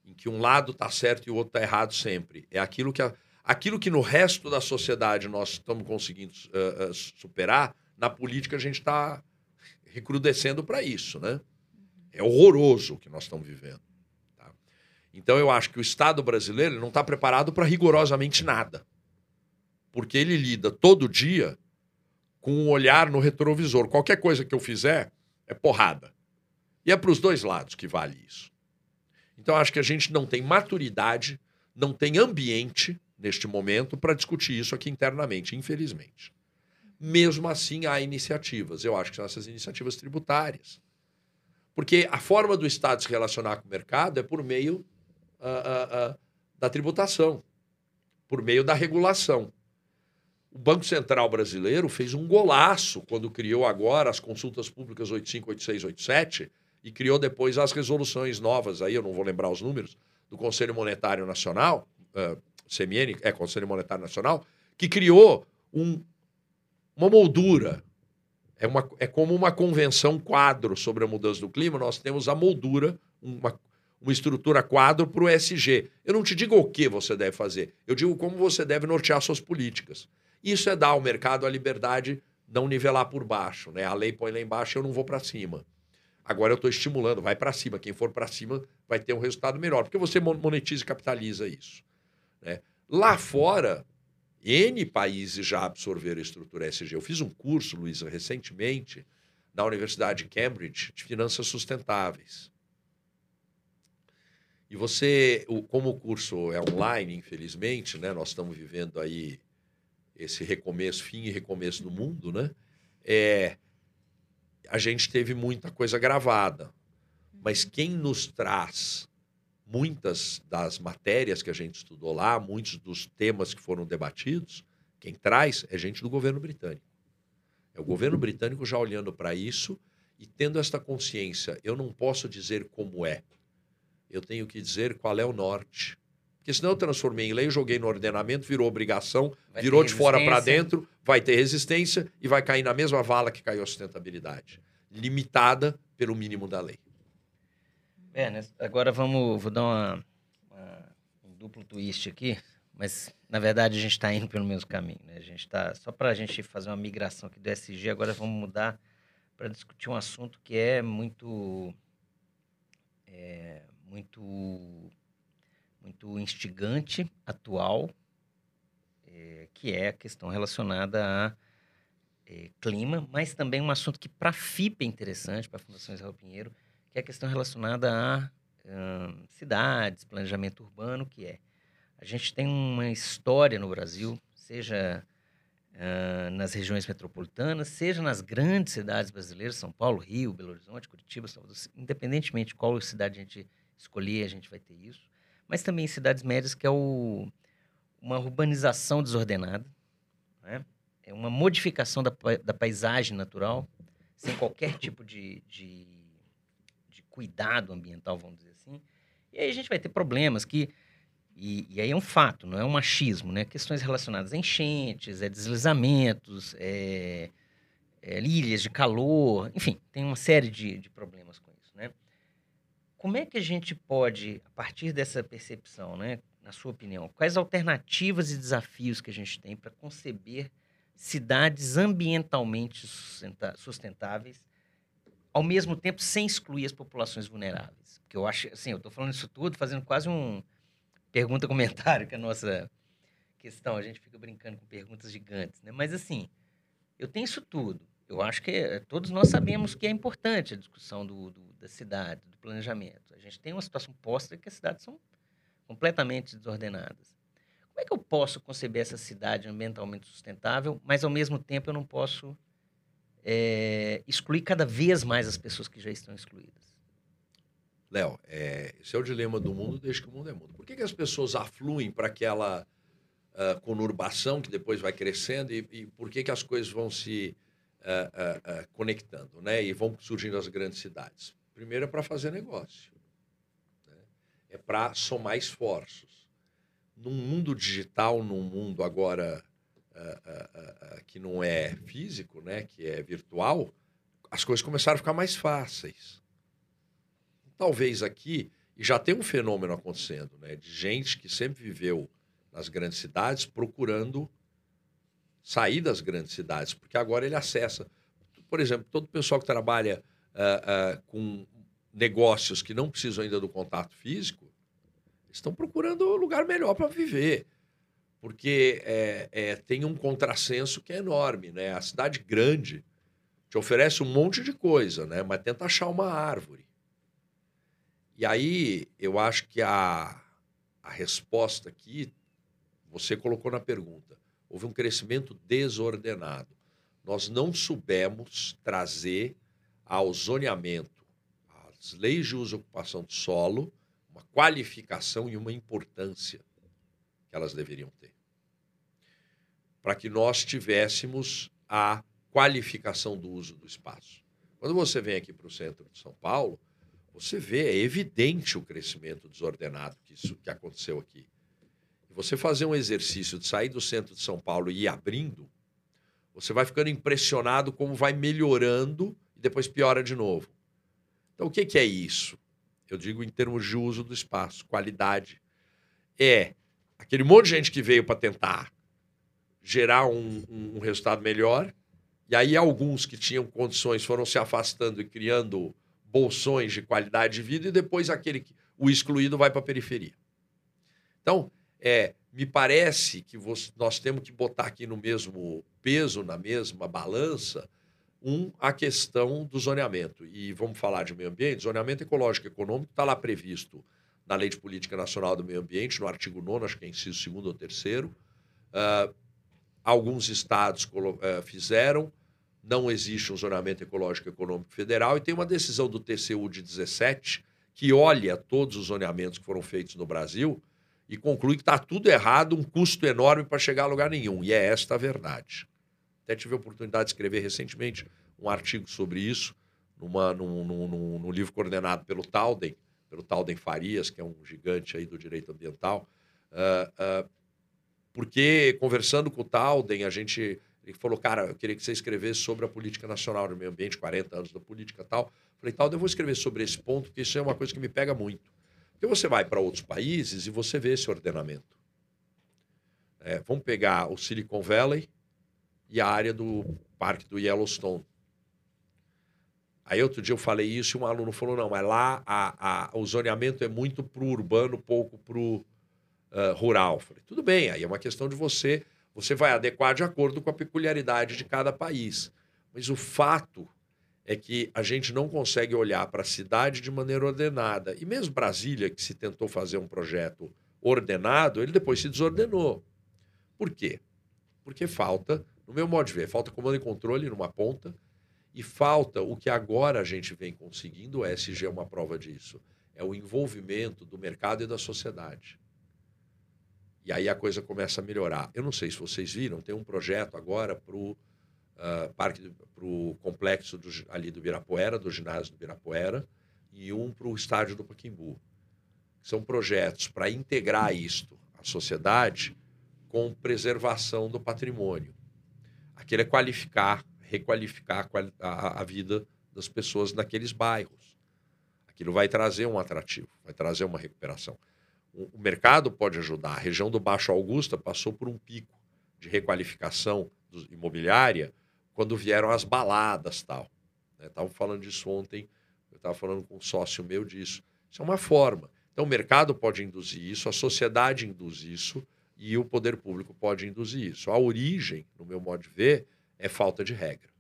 em que um lado está certo e o outro está errado sempre. É aquilo que, a, aquilo que no resto da sociedade nós estamos conseguindo uh, uh, superar, na política a gente está recrudescendo para isso. Né? É horroroso o que nós estamos vivendo. Tá? Então eu acho que o Estado brasileiro não está preparado para rigorosamente nada. Porque ele lida todo dia com um olhar no retrovisor. Qualquer coisa que eu fizer é porrada. E é para os dois lados que vale isso. Então, acho que a gente não tem maturidade, não tem ambiente neste momento para discutir isso aqui internamente, infelizmente. Mesmo assim, há iniciativas. Eu acho que são essas iniciativas tributárias. Porque a forma do Estado se relacionar com o mercado é por meio uh, uh, uh, da tributação, por meio da regulação. O Banco Central brasileiro fez um golaço quando criou agora as consultas públicas 85, 86, 87 e criou depois as resoluções novas, aí eu não vou lembrar os números, do Conselho Monetário Nacional, uh, CMN, é Conselho Monetário Nacional, que criou um, uma moldura. É, uma, é como uma convenção quadro sobre a mudança do clima, nós temos a moldura, uma, uma estrutura quadro para o SG. Eu não te digo o que você deve fazer, eu digo como você deve nortear suas políticas. Isso é dar ao mercado a liberdade não nivelar por baixo, né? A lei põe lá embaixo, eu não vou para cima. Agora eu estou estimulando, vai para cima. Quem for para cima vai ter um resultado melhor, porque você monetiza e capitaliza isso. Né? Lá fora, N países já absorveram a estrutura SG. Eu fiz um curso, Luísa, recentemente, na Universidade de Cambridge, de finanças sustentáveis. E você, como o curso é online, infelizmente, né, nós estamos vivendo aí esse recomeço, fim e recomeço do mundo, né? É, a gente teve muita coisa gravada. Mas quem nos traz muitas das matérias que a gente estudou lá, muitos dos temas que foram debatidos, quem traz é gente do governo britânico. É o governo britânico já olhando para isso e tendo esta consciência. Eu não posso dizer como é. Eu tenho que dizer qual é o norte. Porque senão eu transformei em lei, joguei no ordenamento, virou obrigação, vai virou de fora para dentro, vai ter resistência e vai cair na mesma vala que caiu a sustentabilidade. Limitada pelo mínimo da lei. É, né? agora vamos, vou dar uma, uma, um duplo twist aqui, mas na verdade a gente está indo pelo mesmo caminho. Né? A gente está só para a gente fazer uma migração aqui do SG. Agora vamos mudar para discutir um assunto que é muito, é, muito, muito instigante, atual, é, que é a questão relacionada a é, clima, mas também um assunto que para a FIP é interessante, para a Fundação Israel Pinheiro que é a questão relacionada a hum, cidades, planejamento urbano, que é a gente tem uma história no Brasil, seja uh, nas regiões metropolitanas, seja nas grandes cidades brasileiras, São Paulo, Rio, Belo Horizonte, Curitiba, Salvador, independentemente de qual cidade a gente escolher, a gente vai ter isso. Mas também em cidades médias, que é o, uma urbanização desordenada, né? é uma modificação da, da paisagem natural, sem qualquer tipo de, de cuidado ambiental, vamos dizer assim. E aí a gente vai ter problemas que. E, e aí é um fato, não é um machismo, né? Questões relacionadas a enchentes, é deslizamentos, é, é ilhas de calor, enfim, tem uma série de, de problemas? Como é que a gente pode, a partir dessa percepção, né, na sua opinião, quais alternativas e desafios que a gente tem para conceber cidades ambientalmente sustentáveis ao mesmo tempo sem excluir as populações vulneráveis. Porque eu acho, assim, eu estou falando isso tudo, fazendo quase um pergunta-comentário, que é a nossa questão. A gente fica brincando com perguntas gigantes, né? Mas, assim, eu tenho isso tudo. Eu acho que eh, todos nós sabemos que é importante a discussão do, do, da cidade, do planejamento. A gente tem uma situação posta que as cidades são completamente desordenadas. Como é que eu posso conceber essa cidade ambientalmente sustentável, mas ao mesmo tempo eu não posso é, excluir cada vez mais as pessoas que já estão excluídas? Léo, é, esse é o dilema do mundo desde que o mundo é mundo. Por que, que as pessoas afluem para aquela uh, conurbação que depois vai crescendo e, e, por que, que as coisas vão se uh, uh, conectando né? e vão surgindo as grandes cidades? Primeiro é para fazer negócio. Né? É para somar esforços. Num mundo digital, num mundo agora uh, que não é físico, né, que é virtual, as coisas começaram a ficar mais fáceis. Talvez aqui, e já tem um fenômeno acontecendo, né, de gente que sempre viveu nas grandes cidades procurando sair das grandes cidades, porque agora ele acessa. Por exemplo, todo o pessoal que trabalha uh, uh, com negócios que não precisam ainda do contato físico, estão procurando um lugar melhor para viver porque é, é, tem um contrassenso que é enorme, né? A cidade grande te oferece um monte de coisa, né? Mas tenta achar uma árvore. E aí eu acho que a, a resposta aqui você colocou na pergunta. Houve um crescimento desordenado. Nós não soubemos trazer ao zoneamento, às leis de uso e ocupação do solo, uma qualificação e uma importância que elas deveriam ter para que nós tivéssemos a qualificação do uso do espaço. Quando você vem aqui para o centro de São Paulo, você vê, é evidente o crescimento desordenado que, isso, que aconteceu aqui. Você fazer um exercício de sair do centro de São Paulo e ir abrindo, você vai ficando impressionado como vai melhorando e depois piora de novo. Então, o que, que é isso? Eu digo em termos de uso do espaço, qualidade. É aquele monte de gente que veio para tentar gerar um, um, um resultado melhor, e aí alguns que tinham condições foram se afastando e criando bolsões de qualidade de vida, e depois aquele que, o excluído vai para a periferia. Então, é, me parece que você, nós temos que botar aqui no mesmo peso, na mesma balança, um, a questão do zoneamento. E vamos falar de meio ambiente. Zoneamento ecológico e econômico está lá previsto na Lei de Política Nacional do Meio Ambiente, no artigo 9, acho que é inciso segundo ou terceiro. Uh, alguns estados uh, fizeram, não existe um zoneamento ecológico e econômico federal, e tem uma decisão do TCU de 17 que olha todos os zoneamentos que foram feitos no Brasil e conclui que está tudo errado, um custo enorme para chegar a lugar nenhum. E é esta a verdade. Até tive a oportunidade de escrever recentemente um artigo sobre isso, numa, num, num, num livro coordenado pelo Talden, pelo Talden Farias, que é um gigante aí do direito ambiental, uh, uh, porque conversando com o Talden, a gente ele falou, cara, eu queria que você escrevesse sobre a política nacional do meio ambiente, 40 anos da política e tal. Falei, Talden, eu vou escrever sobre esse ponto, porque isso é uma coisa que me pega muito. Porque você vai para outros países e você vê esse ordenamento. É, vamos pegar o Silicon Valley, e a área do parque do Yellowstone. Aí outro dia eu falei isso e um aluno falou: não, mas lá a, a, o zoneamento é muito para o urbano, pouco para o uh, rural. Falei, tudo bem, aí é uma questão de você, você vai adequar de acordo com a peculiaridade de cada país. Mas o fato é que a gente não consegue olhar para a cidade de maneira ordenada. E mesmo Brasília, que se tentou fazer um projeto ordenado, ele depois se desordenou. Por quê? Porque falta no meu modo de ver, falta comando e controle numa ponta e falta o que agora a gente vem conseguindo, o ESG é uma prova disso, é o envolvimento do mercado e da sociedade. E aí a coisa começa a melhorar. Eu não sei se vocês viram, tem um projeto agora para o uh, parque, para o complexo do, ali do Birapuera, do ginásio do Birapuera, e um para o estádio do Paquimbu. São projetos para integrar isto à sociedade com preservação do patrimônio. Aquilo é qualificar, requalificar a, a vida das pessoas naqueles bairros. Aquilo vai trazer um atrativo, vai trazer uma recuperação. O, o mercado pode ajudar. A região do Baixo Augusta passou por um pico de requalificação imobiliária quando vieram as baladas tal. Estavam né? falando disso ontem, eu estava falando com um sócio meu disso. Isso é uma forma. Então, o mercado pode induzir isso, a sociedade induz isso, e o poder público pode induzir isso. A origem, no meu modo de ver, é falta de regra.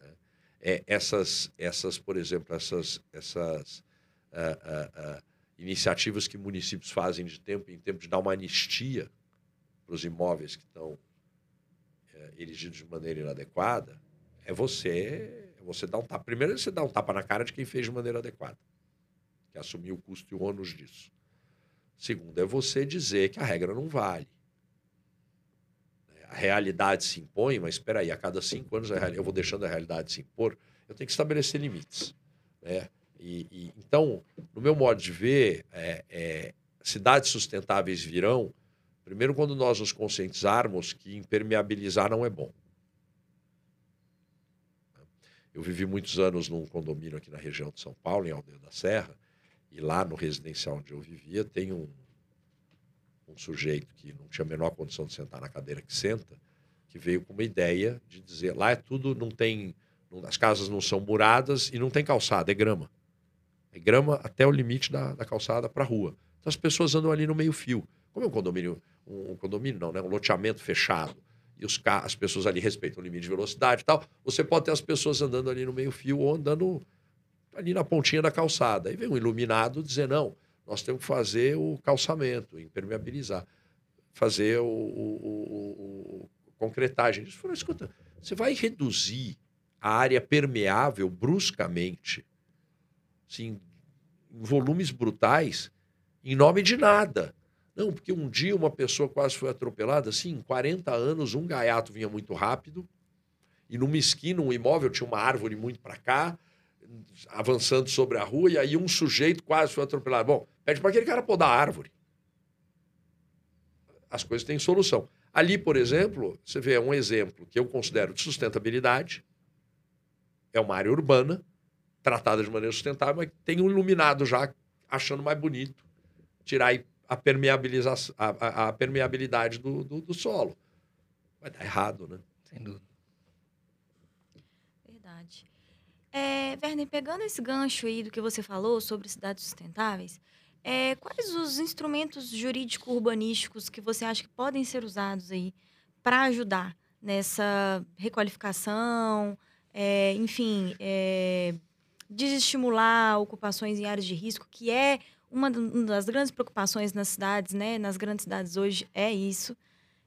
Né? É, essas, essas, por exemplo, essas, essas uh, uh, uh, iniciativas que municípios fazem de tempo em tempo de dar uma anistia para os imóveis que estão erigidos de maneira inadequada, é você, é você dar um tapa. Primeiro, você dá um tapa na cara de quem fez de maneira adequada, que assumiu o custo e o ônus disso. Segundo, é você dizer que a regra não vale. A realidade se impõe, mas espera aí, a cada cinco anos eu vou deixando a realidade se impor, eu tenho que estabelecer limites. Né? E, e então, no meu modo de ver, é, é, cidades sustentáveis virão, primeiro quando nós nos conscientizarmos que impermeabilizar não é bom. Eu vivi muitos anos num condomínio aqui na região de São Paulo, em Aldeia da Serra, e lá no residencial onde eu vivia, tem um, um sujeito que não tinha a menor condição de sentar na cadeira que senta, que veio com uma ideia de dizer: lá é tudo, não tem. Não, as casas não são muradas e não tem calçada, é grama. É grama até o limite da, da calçada para a rua. Então as pessoas andam ali no meio-fio. Como é um condomínio, um, um, condomínio não, né? um loteamento fechado, e os, as pessoas ali respeitam o limite de velocidade e tal, você pode ter as pessoas andando ali no meio-fio ou andando ali na pontinha da calçada. Aí vem um iluminado dizer: não, nós temos que fazer o calçamento, impermeabilizar, fazer o, o, o, o concretagem. Eles falaram: escuta, você vai reduzir a área permeável bruscamente, assim, em volumes brutais, em nome de nada. Não, porque um dia uma pessoa quase foi atropelada, assim, em 40 anos, um gaiato vinha muito rápido, e numa esquina, um imóvel tinha uma árvore muito para cá, avançando sobre a rua e aí um sujeito quase foi atropelado. Bom, pede para aquele cara podar a árvore. As coisas têm solução. Ali, por exemplo, você vê um exemplo que eu considero de sustentabilidade. É uma área urbana tratada de maneira sustentável, mas tem um iluminado já achando mais bonito tirar a, permeabilização, a, a, a permeabilidade do, do, do, solo. Vai dar errado, né? Sem dúvida. Verdade. É, Werner, pegando esse gancho aí do que você falou sobre cidades sustentáveis, é, quais os instrumentos jurídico-urbanísticos que você acha que podem ser usados aí para ajudar nessa requalificação, é, enfim, é, desestimular ocupações em áreas de risco, que é uma das grandes preocupações nas cidades, né? Nas grandes cidades hoje é isso.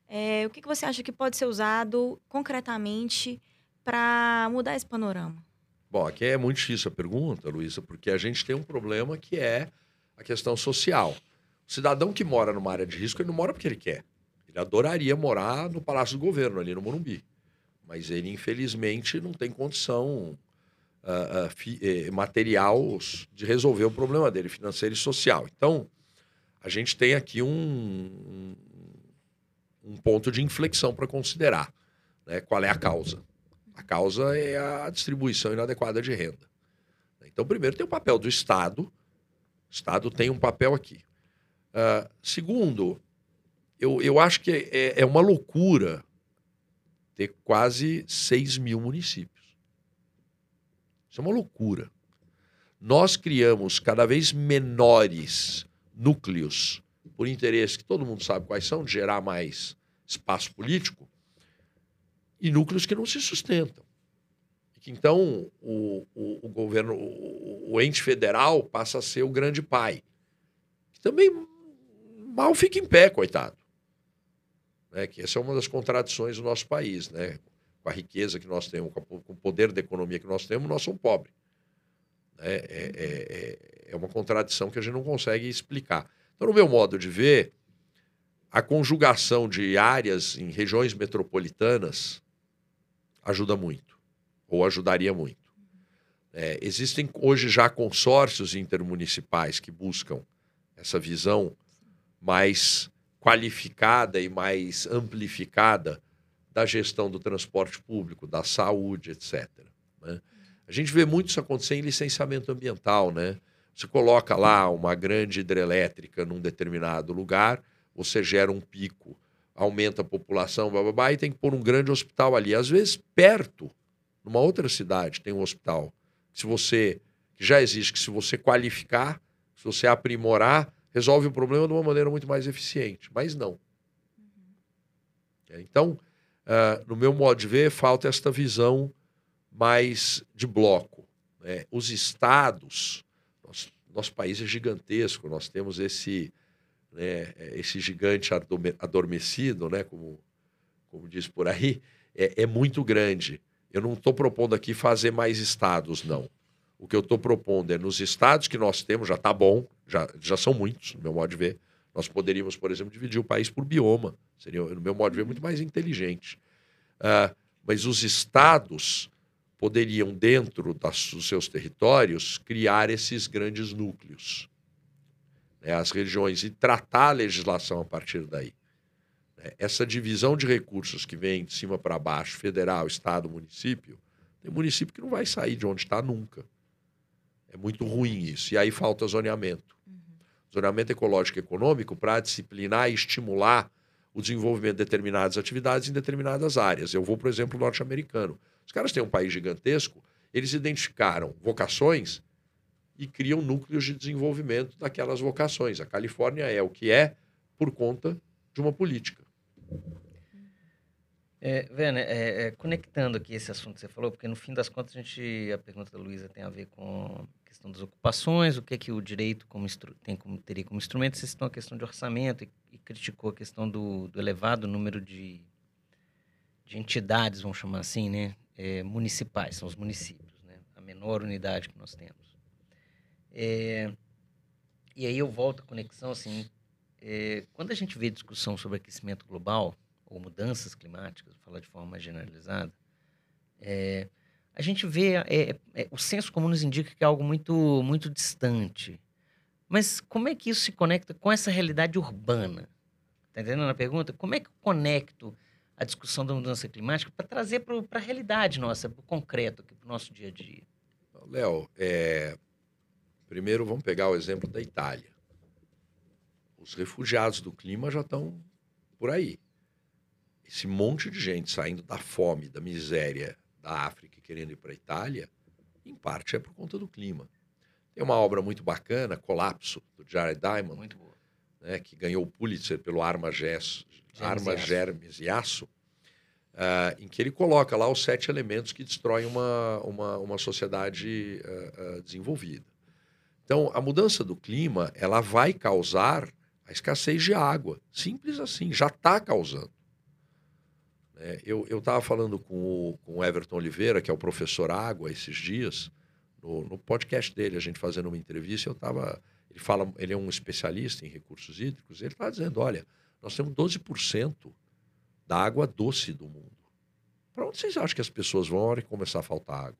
É, o que, que você acha que pode ser usado concretamente para mudar esse panorama? Bom, aqui é muito difícil a pergunta, Luísa, porque a gente tem um problema que é a questão social. O cidadão que mora numa área de risco, ele não mora porque ele quer. Ele adoraria morar no Palácio do Governo, ali no Morumbi. Mas ele, infelizmente, não tem condição uh, fi, eh, material de resolver o problema dele, financeiro e social. Então, a gente tem aqui um, um ponto de inflexão para considerar. Né? Qual é a causa? A causa é a distribuição inadequada de renda. Então, primeiro, tem o papel do Estado. O Estado tem um papel aqui. Uh, segundo, eu, eu acho que é, é uma loucura ter quase 6 mil municípios. Isso é uma loucura. Nós criamos cada vez menores núcleos por interesse que todo mundo sabe quais são, de gerar mais espaço político, e núcleos que não se sustentam. Então, o, o, o governo, o, o, ente federal passa a ser o grande pai, que também mal fica em pé, coitado. Né? Que essa é uma das contradições do nosso país, né? Com a riqueza que nós temos, com o poder da economia que nós temos, nós somos pobres. É, é, é, é uma contradição que a gente não consegue explicar. Então, no meu modo de ver, a conjugação de áreas em regiões metropolitanas ajuda muito, ou ajudaria muito. É, existem hoje já consórcios intermunicipais que buscam essa visão mais qualificada e mais amplificada da gestão do transporte público, da saúde, etc. Né? A gente vê muito isso acontecer em licenciamento ambiental, né? Você coloca lá uma grande hidrelétrica num determinado lugar, você gera um pico aumenta a população, blá, blá, blá, e tem que pôr um grande hospital ali. Às vezes, perto, numa outra cidade, tem um hospital. Se você, que já existe, que se você qualificar, se você aprimorar, resolve o problema de uma maneira muito mais eficiente. Mas não. Uhum. Então, uh, no meu modo de ver, falta esta visão mais de bloco. Né? Os estados, nosso, nosso país é gigantesco, nós temos esse né, esse gigante adormecido, né, como, como diz por aí, é, é muito grande. Eu não estou propondo aqui fazer mais estados, não. O que eu estou propondo é, nos estados que nós temos, já está bom, já, já são muitos, no meu modo de ver. Nós poderíamos, por exemplo, dividir o país por bioma. Seria, no meu modo de ver, muito mais inteligente. Uh, mas os estados poderiam, dentro das, dos seus territórios, criar esses grandes núcleos né, as regiões e tratar a legislação a partir daí. Né. Essa divisão de recursos que vem de cima para baixo, federal, estado, município, tem município que não vai sair de onde está nunca. É muito ruim isso. E aí falta zoneamento. Zoneamento ecológico e econômico para disciplinar e estimular o desenvolvimento de determinadas atividades em determinadas áreas. Eu vou, por exemplo, norte-americano. Os caras têm um país gigantesco, eles identificaram vocações e criam núcleos de desenvolvimento daquelas vocações. A Califórnia é o que é por conta de uma política. É, Werner, é, é, conectando aqui esse assunto que você falou, porque no fim das contas a gente a pergunta da Luísa tem a ver com questão das ocupações, o que é que o direito como tem como teria como instrumento, vocês estão a questão de orçamento e, e criticou a questão do, do, elevado número de, de entidades, vamos chamar assim, né, é, municipais, são os municípios, né, a menor unidade que nós temos. É, e aí eu volto à conexão, assim, é, quando a gente vê discussão sobre aquecimento global ou mudanças climáticas, vou falar de forma generalizada, é, a gente vê, é, é, o senso comum nos indica que é algo muito, muito distante. Mas como é que isso se conecta com essa realidade urbana? Está entendendo a pergunta? Como é que eu conecto a discussão da mudança climática para trazer para a realidade nossa, para o concreto, para o nosso dia a dia? Léo, é... primeiro vamos pegar o exemplo da Itália. Os refugiados do clima já estão por aí. Esse monte de gente saindo da fome, da miséria da África querendo ir para a Itália, em parte é por conta do clima. Tem uma obra muito bacana, Colapso, do Jared Diamond, Muito boa. né, que ganhou o Pulitzer pelo Arma, Gess, Germes Arma e Aço. Germes e Aço, ah, em que ele coloca lá os sete elementos que destroem uma, uma, uma sociedade ah, ah, desenvolvida. Então, a mudança do clima ela vai causar a escassez de água. Simples assim, já está causando. Né? eu estava falando com o, com o Everton Oliveira, que é o professor Água, esses dias, no, no podcast dele, a gente fazendo uma entrevista, eu estava. Ele fala, ele é um especialista em recursos hídricos, ele está dizendo: olha, nós temos 12% da água doce do mundo. Para onde vocês acham que as pessoas vão na hora que começar a faltar água?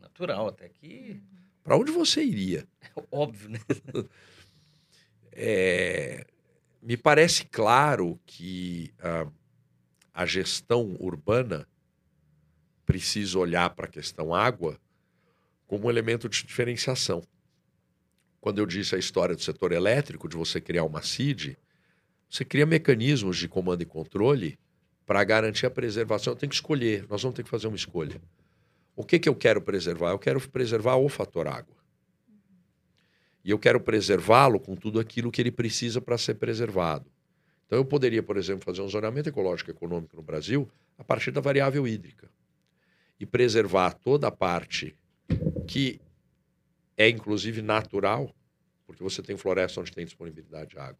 Natural, até que. Para onde você iria? [laughs] Óbvio, né? [laughs] É, me parece claro que ah, a gestão urbana precisa olhar para a questão água como um elemento de diferenciação. Quando eu disse a história do setor elétrico, de você criar uma CID, você cria mecanismos de comando e controle para garantir a preservação. Eu tenho que escolher, nós vamos ter que fazer uma escolha. O que, que eu quero preservar? Eu quero preservar o fator água. E eu quero preservá-lo com tudo aquilo que ele precisa para ser preservado. Então, eu poderia, por exemplo, fazer um zoneamento ecológico econômico no Brasil a partir da variável hídrica e preservar toda a parte que é, inclusive, natural, porque você tem floresta onde tem disponibilidade de água.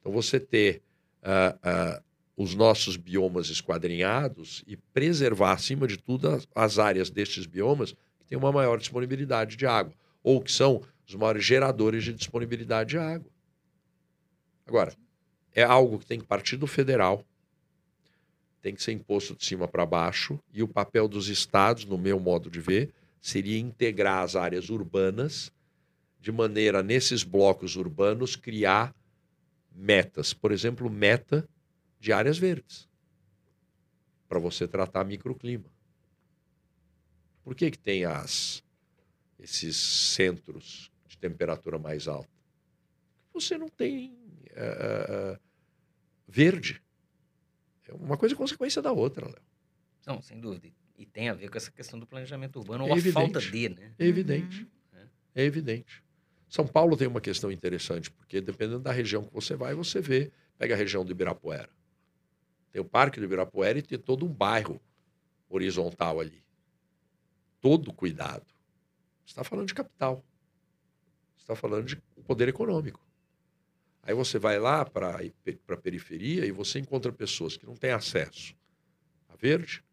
Então, você ter ah, ah, os nossos biomas esquadrinhados e preservar, acima de tudo, as áreas destes biomas que têm uma maior disponibilidade de água, ou que são os maiores geradores de disponibilidade de água. Agora, é algo que tem que partir do federal, tem que ser imposto de cima para baixo, e o papel dos estados, no meu modo de ver, seria integrar as áreas urbanas, de maneira, nesses blocos urbanos, criar metas. Por exemplo, meta de áreas verdes, para você tratar microclima. Por que, que tem as, esses centros de temperatura mais alta? Você não tem verde. É uma coisa consequência da outra, Léo. Não, sem dúvida. E tem a ver com essa questão do planejamento urbano, É ou a evidente. falta de, né? É evidente. É evidente. São Paulo tem uma questão interessante, porque dependendo da região que você vai, você vê. Pega a região do Ibirapuera. Tem o Parque do Ibirapuera e tem todo um bairro horizontal ali. Todo cuidado. Você está falando de capital. Você está falando de poder econômico. Aí você vai lá para a periferia e você encontra pessoas que não têm acesso a verde.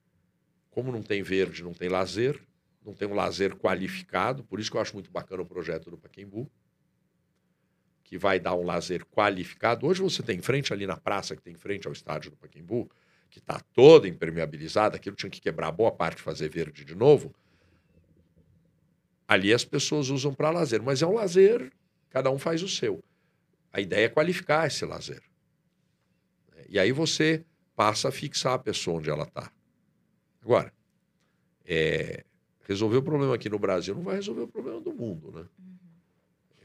Como não tem verde, não tem lazer, não tem um lazer qualificado, por isso que eu acho muito bacana o projeto do Paquembu, que vai dar um lazer qualificado. Hoje você tem em frente ali na praça, que tem em frente ao estádio do Paquembu, que está toda impermeabilizada, aquilo tinha que quebrar boa parte fazer verde de novo. Ali as pessoas usam para lazer, mas é um lazer, cada um faz o seu. A ideia é qualificar esse lazer. E aí você passa a fixar a pessoa onde ela está. Agora, é, resolver o problema aqui no Brasil não vai resolver o problema do mundo, né?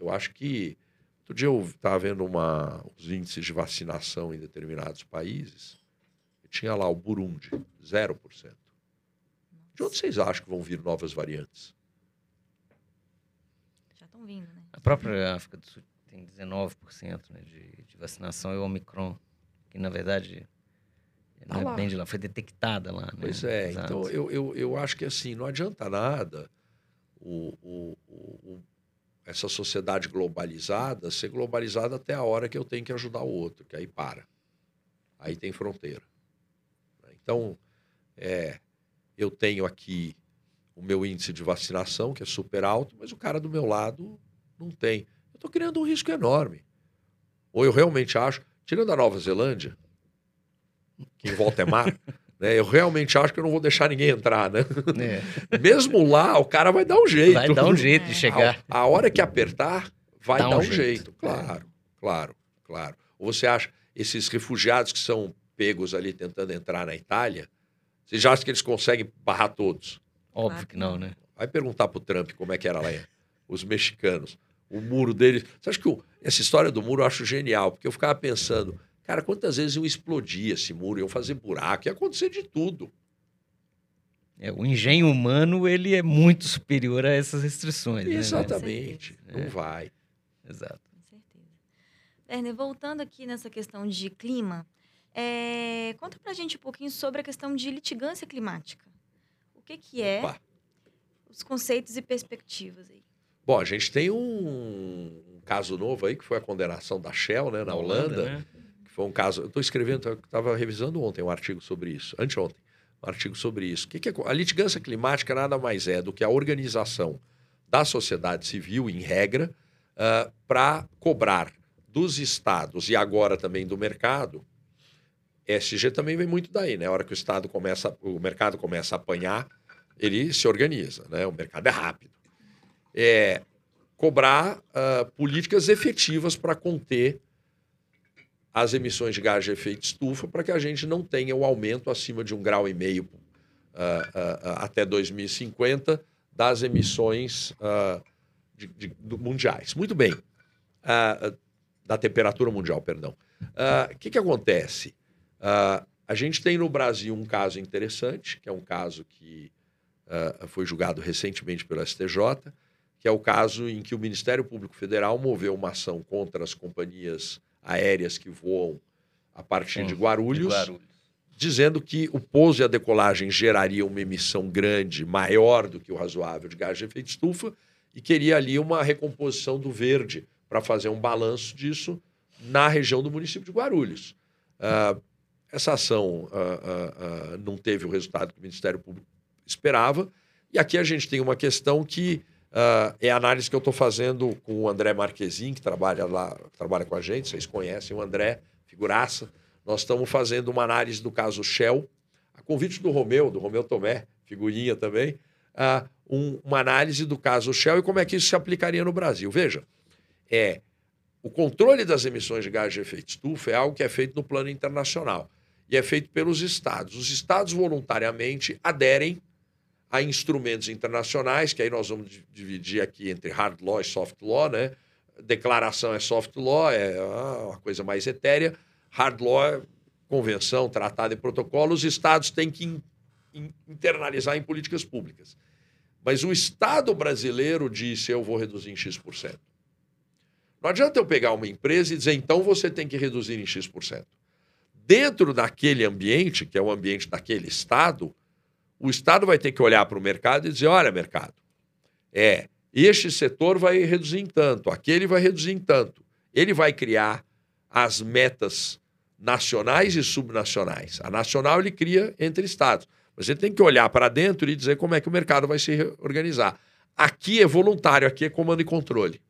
Eu acho que outro dia eu estava vendo uma, os índices de vacinação em determinados países. E tinha lá o Burundi, 0%. De onde vocês acham que vão vir novas variantes? Já estão vindo, né? A própria África do Sul tem 19% né, de, de vacinação e o Omicron, que na verdade Tá não é lá. bem de lá, foi detectada lá. Né? Pois é, Exato. então eu, eu, eu acho que assim, não adianta nada o, o- o- essa sociedade globalizada ser globalizada até a hora que eu tenho que ajudar o outro, que aí para. Aí tem fronteira. Então, é, eu tenho aqui o meu índice de vacinação, que é super alto, mas o cara do meu lado não tem. Estou criando um risco enorme. Ou eu realmente acho, tirando a Nova Zelândia, que em volta é mar, [laughs] né, eu realmente acho que eu não vou deixar ninguém entrar, né? É, [laughs] Mesmo lá, o cara vai dar um jeito. vai dar um jeito É. de [laughs] chegar. A, a hora que apertar, vai Dá um dar um jeito. jeito. Claro, claro, claro. Ou você acha, esses refugiados que são pegos ali tentando entrar na Itália, você já acha que eles conseguem barrar todos? Óbvio que não. né? Vai perguntar pro Trump como é que era lá, os mexicanos. O muro dele. Você acha que o, essa história do muro eu acho genial? Porque eu ficava pensando, cara, quantas vezes iam explodir esse muro, iam fazer buraco, ia acontecer de tudo. É, o engenho humano ele é muito superior a essas restrições. né, Exatamente. É. Não vai. Exato. Com certeza. Werner, voltando aqui nessa questão de clima, é... conta pra gente um pouquinho sobre a questão de litigância climática. O que, que é, Opa. os conceitos e perspectivas aí? Bom, a gente tem um, um caso novo aí, que foi a condenação da Shell, né, na Holanda. né? que foi um caso. Eu estou escrevendo, eu estava revisando ontem um artigo sobre isso, anteontem, um artigo sobre isso. Que que é, a litigância climática nada mais é do que a organização da sociedade civil, em regra, para cobrar dos estados e agora também do mercado. SG também vem muito daí, né? A hora que o estado começa, o mercado começa a apanhar, ele se organiza, né? O mercado é rápido. É cobrar ah, políticas efetivas para conter as emissões de gás de efeito estufa para que a gente não tenha o aumento acima de um grau e meio ah, ah, até 2050 das emissões de- de- mundiais. Muito bem. Da temperatura mundial, perdão. O que, que acontece? A gente tem no Brasil um caso interessante, que é um caso que foi julgado recentemente pelo STJ, que é o caso em que o Ministério Público Federal moveu uma ação contra as companhias aéreas que voam a partir de de Guarulhos, Guarulhos. dizendo que o pouso e a decolagem geraria uma emissão grande, maior do que o razoável de gás de efeito estufa, e queria ali uma recomposição do verde para fazer um balanço disso na região do município de Guarulhos. Ah, essa ação ah, ah, não teve o resultado que o Ministério Público esperava, e aqui a gente tem uma questão que ah, é a análise que eu estou fazendo com o André Marquezin, que trabalha lá, trabalha com a gente, vocês conhecem o André, figuraça. Nós estamos fazendo uma análise do caso Shell, a convite do Romeu, do Romeu Tomé, figurinha também, ah, um- uma análise do caso Shell e como é que isso se aplicaria no Brasil. Veja, é o controle das emissões de gás de efeito estufa é algo que é feito no plano internacional e é feito pelos estados. Os estados voluntariamente aderem a instrumentos internacionais, que aí nós vamos di- dividir aqui entre hard law e soft law, né? Declaração é soft law, é ah, uma coisa mais etérea. Hard law é convenção, tratado e protocolo. Os estados têm que in- in- internalizar em políticas públicas. Mas o Estado brasileiro disse: eu vou reduzir em X%. Não adianta eu pegar uma empresa e dizer, então você tem que reduzir em X%. Dentro daquele ambiente, que é o ambiente daquele Estado, o Estado vai ter que olhar para o mercado e dizer: olha, mercado, é, este setor vai reduzir em tanto, aquele vai reduzir em tanto. Ele vai criar as metas nacionais e subnacionais. A nacional ele cria entre estados. Mas ele tem que olhar para dentro e dizer como é que o mercado vai se organizar. Aqui é voluntário, aqui é comando e controle.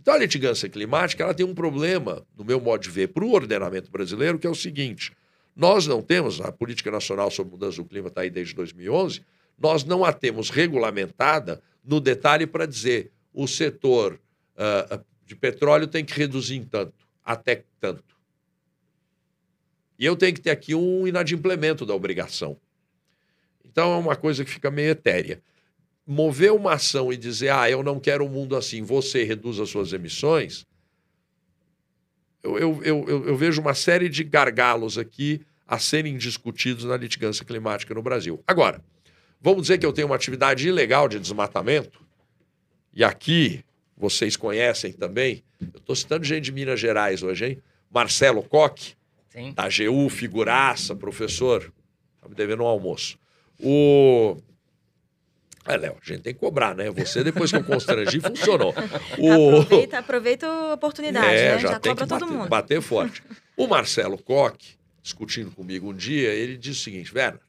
Então a litigância climática ela tem um problema, no meu modo de ver, para o ordenamento brasileiro, que é o seguinte: nós não temos, a Política Nacional sobre Mudança do Clima está aí desde 2011, nós não a temos regulamentada no detalhe para dizer o setor ah, de petróleo tem que reduzir em tanto, até tanto. E eu tenho que ter aqui um inadimplemento da obrigação. Então é uma coisa que fica meio etérea. Mover uma ação e dizer, ah, eu não quero um mundo assim, você reduz as suas emissões, eu, eu, eu, eu- vejo uma série de gargalos aqui a serem discutidos na litigância climática no Brasil. Agora, vamos dizer que eu tenho uma atividade ilegal de desmatamento, e aqui vocês conhecem também, eu estou citando gente de Minas Gerais hoje, hein? Marcelo Coque, Sim. da AGU, figuraça, professor. Está me devendo um almoço. O. É, Léo, a gente tem que cobrar, né? Você, depois que eu constrangi, funcionou. [laughs] O... Aproveita, aproveita a oportunidade, É, né? já, Já, tem cobra que todo bater, mundo. bater forte. O Marcelo Coque, discutindo comigo um dia, ele disse o seguinte: Werner,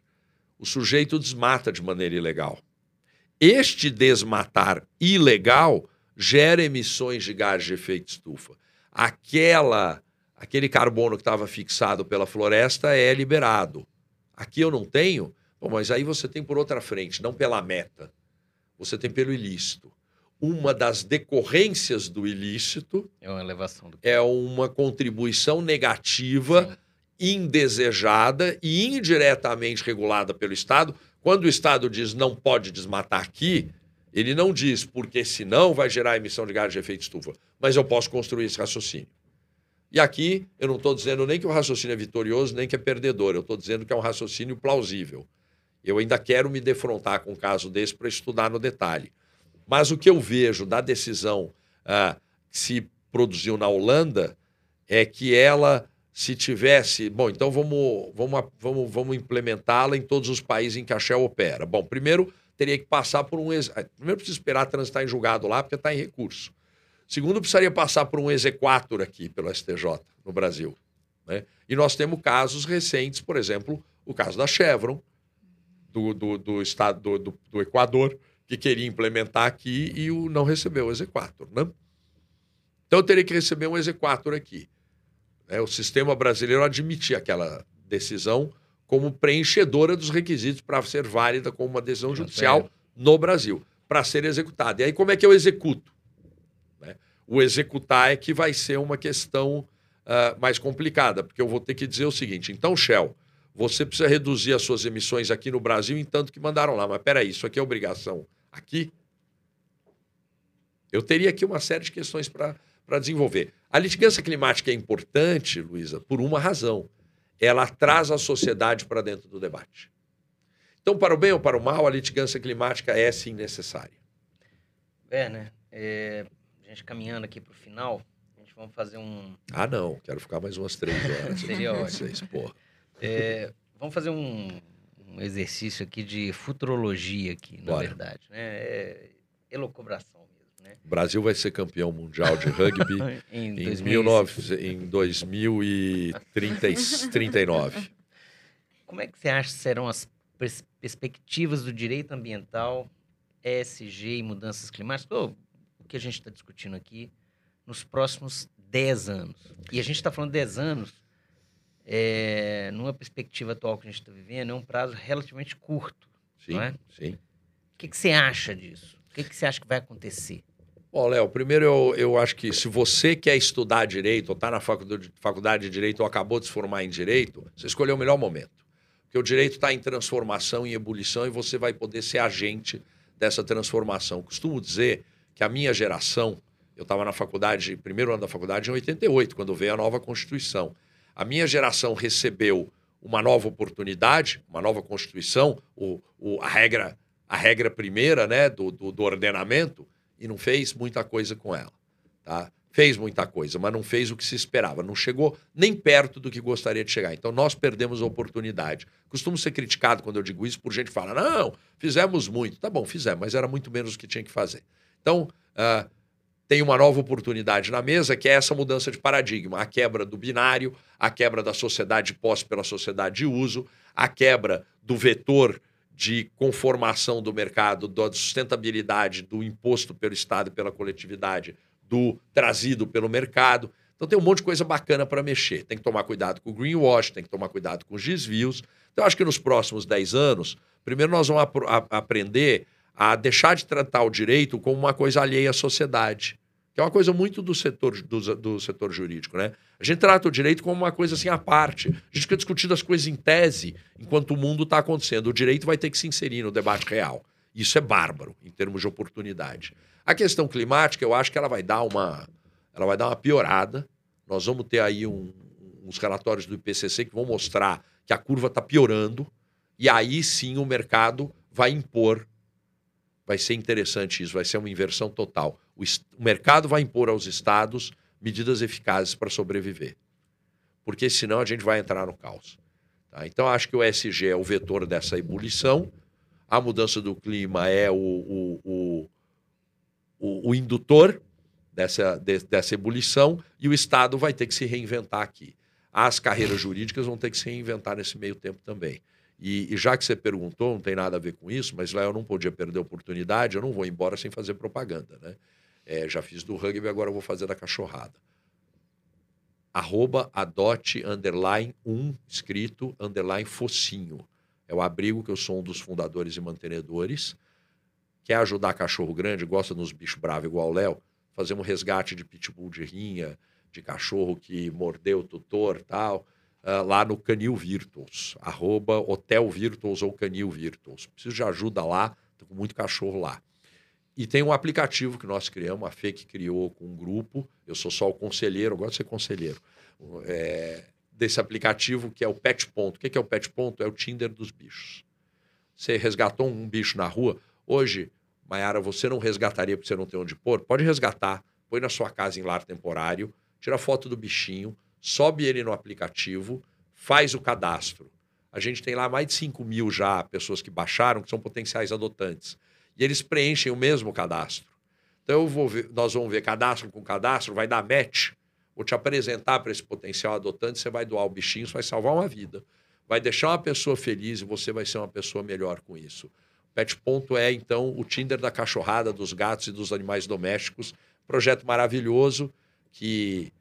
o sujeito desmata de maneira ilegal. Este desmatar ilegal gera emissões de gás de efeito estufa. Aquela, aquele carbono que estava fixado pela floresta é liberado. Aqui eu não tenho, Bom, mas aí você tem por outra frente, não pela meta, você tem pelo ilícito. Uma das decorrências do ilícito É uma elevação do é uma contribuição negativa, Sim. indesejada e indiretamente regulada pelo Estado Quando o Estado diz não pode desmatar aqui, ele não diz porque senão vai gerar emissão de gás de efeito estufa. Mas eu posso construir esse raciocínio. E aqui eu não estou dizendo nem que o raciocínio é vitorioso, nem que é perdedor. Eu estou dizendo que é um raciocínio plausível. Eu ainda quero me defrontar com um caso desse para estudar no detalhe. Mas o que eu vejo da decisão ah, que se produziu na Holanda é que ela, se tivesse. Bom, então vamos, vamos, vamos, vamos implementá-la em todos os países em que a Shell opera. Bom, primeiro teria que passar por um. Primeiro precisa esperar transitar em julgado lá, porque está em recurso. Segundo, precisaria passar por um exequatur aqui pelo STJ no Brasil. Né? E nós temos casos recentes, por exemplo, o caso da Chevron, do, do, do estado do, do, do, Equador, que queria implementar aqui e o, não recebeu o exequatur. Né? Então eu teria que receber um exequatur aqui. Né? O sistema brasileiro admitia aquela decisão como preenchedora dos requisitos para ser válida como uma decisão judicial no Brasil, para ser executada. E aí, como é que eu executo? o executar é que vai ser uma questão uh, mais complicada, porque eu vou ter que dizer o seguinte: então, Shell, você precisa reduzir as suas emissões aqui no Brasil em tanto que mandaram lá. Mas peraí, isso aqui é obrigação aqui? Eu teria aqui uma série de questões para desenvolver. A litigância climática é importante, Luísa, por uma razão. Ela traz a sociedade para dentro do debate. Então, para o bem ou para o mal, a litigância climática é sim necessária. Werner, é, a gente caminhando aqui para o final, a gente vamos fazer um. Ah, não, quero ficar mais umas três horas. Seria ótimo. Vocês, porra. É, vamos fazer um, um, exercício aqui de futurologia aqui, na Bora. verdade. Né? É, elocubração mesmo, né? O Brasil vai ser campeão mundial de rugby [laughs] em, em, 19, em 2039. Como é que você acha que serão as pers perspectivas do direito ambiental, ESG e mudanças climáticas? Oh, que a gente está discutindo aqui nos próximos 10 anos. E a gente está falando 10 anos, é, numa perspectiva atual que a gente está vivendo, é um prazo relativamente curto. Sim, é? sim. O que, que você acha disso? O que, que você acha que vai acontecer? Bom, Léo, primeiro eu, eu acho que se você quer estudar direito, ou está na faculdade, faculdade de direito, ou acabou de se formar em direito, você escolheu o melhor momento. Porque o direito está em transformação, em ebulição, e você vai poder ser agente dessa transformação. Costumo dizer que a minha geração, eu estava na faculdade, primeiro ano da faculdade em 88, quando veio a nova Constituição. A minha geração recebeu uma nova oportunidade, uma nova Constituição, o, o, a, regra, a regra primeira né, do, do, do ordenamento, e não fez muita coisa com ela. Tá? Fez muita coisa, mas não fez o que se esperava. Não chegou nem perto do que gostaria de chegar. Então, nós perdemos a oportunidade. Costumo ser criticado quando eu digo isso por gente que fala: não, fizemos muito. Tá bom, fizemos, mas era muito menos do que tinha que fazer. Então, uh, tem uma nova oportunidade na mesa, que é essa mudança de paradigma, a quebra do binário, a quebra da sociedade de posse pela sociedade de uso, a quebra do vetor de conformação do mercado, da sustentabilidade do imposto pelo Estado e pela coletividade, do trazido pelo mercado. Então tem um monte de coisa bacana para mexer. Tem que tomar cuidado com o greenwash, tem que tomar cuidado com os desvios. Então acho que nos próximos 10 anos, primeiro nós vamos ap aprender a deixar de tratar o direito como uma coisa alheia à sociedade, que é uma coisa muito do setor, do, do setor jurídico. Né? A gente trata o direito como uma coisa assim à parte. A gente fica discutindo as coisas em tese enquanto o mundo está acontecendo. O direito vai ter que se inserir no debate real. Isso é bárbaro em termos de oportunidade. A questão climática, eu acho que ela vai dar uma, ela vai dar uma piorada. Nós vamos ter aí um, uns relatórios do IPCC que vão mostrar que a curva está piorando. E aí sim o mercado vai impor vai ser interessante isso, vai ser uma inversão total. O, o mercado vai impor aos estados medidas eficazes para sobreviver. Porque senão a gente vai entrar no caos. Tá? Então, acho que o SG é o vetor dessa ebulição, a mudança do clima é o, o, o, o, o indutor dessa, de, dessa ebulição e o Estado vai ter que se reinventar aqui. As carreiras jurídicas vão ter que se reinventar nesse meio tempo também. E, e, já que você perguntou, não tem nada a ver com isso, mas lá eu não podia perder a oportunidade, eu não vou embora sem fazer propaganda, né? É, já fiz do rugby, agora vou fazer da cachorrada. Arroba adote, underline, um, escrito, underline, focinho. É o abrigo que eu sou um dos fundadores e mantenedores. Quer ajudar cachorro grande, gosta dos bichos bravos igual o Léo? Fazer um resgate de pitbull de rinha, de cachorro que mordeu o tutor tal uh, lá no Canil Virtuals, arroba Hotel Virtuals ou Canil Virtuals. Preciso de ajuda lá, estou com muito cachorro lá. E tem um aplicativo que nós criamos, a Fê que criou com um grupo, eu sou só o conselheiro, eu gosto de ser conselheiro, é, desse aplicativo que é o Pet Ponto. O que é o Pet Ponto? É o Tinder dos bichos. Você resgatou um bicho na rua, hoje, Mayara, você não resgataria porque você não tem onde pôr? Pode resgatar, põe na sua casa em lar temporário, tira foto do bichinho, sobe ele no aplicativo, faz o cadastro. A gente tem lá mais de 5 mil já pessoas que baixaram, que são potenciais adotantes. E eles preenchem o mesmo cadastro. Então eu vou ver, nós vamos ver cadastro com cadastro, vai dar match. Vou te apresentar para esse potencial adotante, você vai doar o bichinho, isso vai salvar uma vida. Vai deixar uma pessoa feliz e você vai ser uma pessoa melhor com isso. Pet Ponto é, então, o Tinder da cachorrada, dos gatos e dos animais domésticos. Projeto maravilhoso que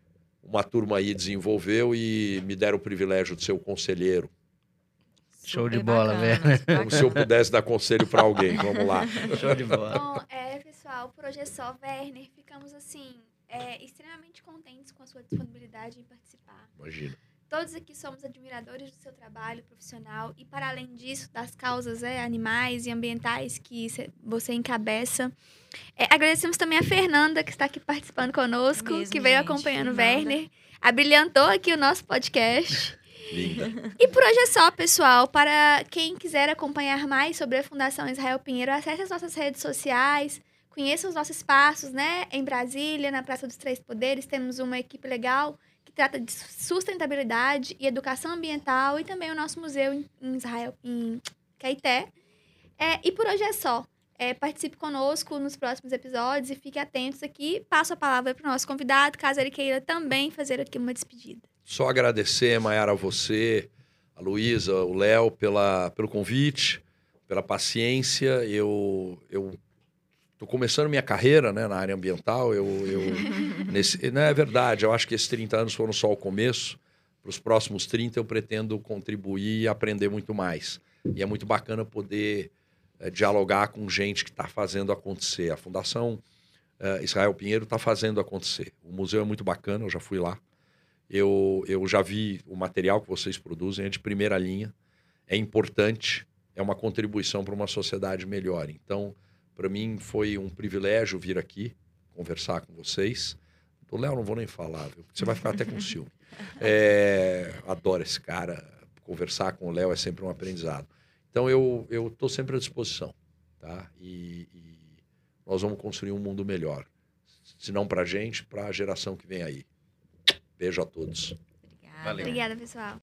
uma turma aí desenvolveu e me deram o privilégio de ser o conselheiro. Show de bola, velho. Como se eu pudesse dar conselho para alguém. Vamos lá. [laughs] Show de bola. Bom, é, pessoal, por hoje é só. Werner, ficamos assim, é, extremamente contentes com a sua disponibilidade em participar. Imagina. Todos aqui somos admiradores do seu trabalho profissional e, para além disso, das causas é, animais e ambientais que você encabeça. É, agradecemos também a Fernanda, que está aqui participando conosco, Mesmo, que veio gente, acompanhando o Werner, abrilhantou aqui o nosso podcast. Linda. E por hoje é só, pessoal. Para quem quiser acompanhar mais sobre a Fundação Israel Pinheiro, acesse as nossas redes sociais, conheça os nossos espaços, né? Em Brasília, na Praça dos Três Poderes, temos uma equipe legal trata de sustentabilidade e educação ambiental e também o nosso museu em Israel, em Caeté. É, e por hoje é só. É, participe conosco nos próximos episódios e fique atentos aqui. Passo a palavra para o nosso convidado, caso ele queira também fazer aqui uma despedida. Só agradecer, Mayara, a você, a Luísa, o Léo, pela, pelo convite, pela paciência. Eu, eu tô começando minha carreira né, na área ambiental. Eu, eu [laughs] nesse, não é verdade, eu acho que esses 30 anos foram só o começo. Para os próximos 30, eu pretendo contribuir e aprender muito mais. E é muito bacana poder é, dialogar com gente que está fazendo acontecer. A Fundação é, Israel Pinheiro está fazendo acontecer. O museu é muito bacana, eu já fui lá. Eu, eu já vi o material que vocês produzem, é de primeira linha, é importante, é uma contribuição para uma sociedade melhor. Então, para mim foi um privilégio vir aqui conversar com vocês. Do Léo não vou nem falar, viu? você vai ficar até com ciúme. [laughs] É, adoro esse cara, conversar com o Léo é sempre um aprendizado. Então, eu estou sempre à disposição, tá? E, e nós vamos construir um mundo melhor. Se não para a gente, para a geração que vem aí. Beijo a todos. Obrigada. Obrigada, pessoal.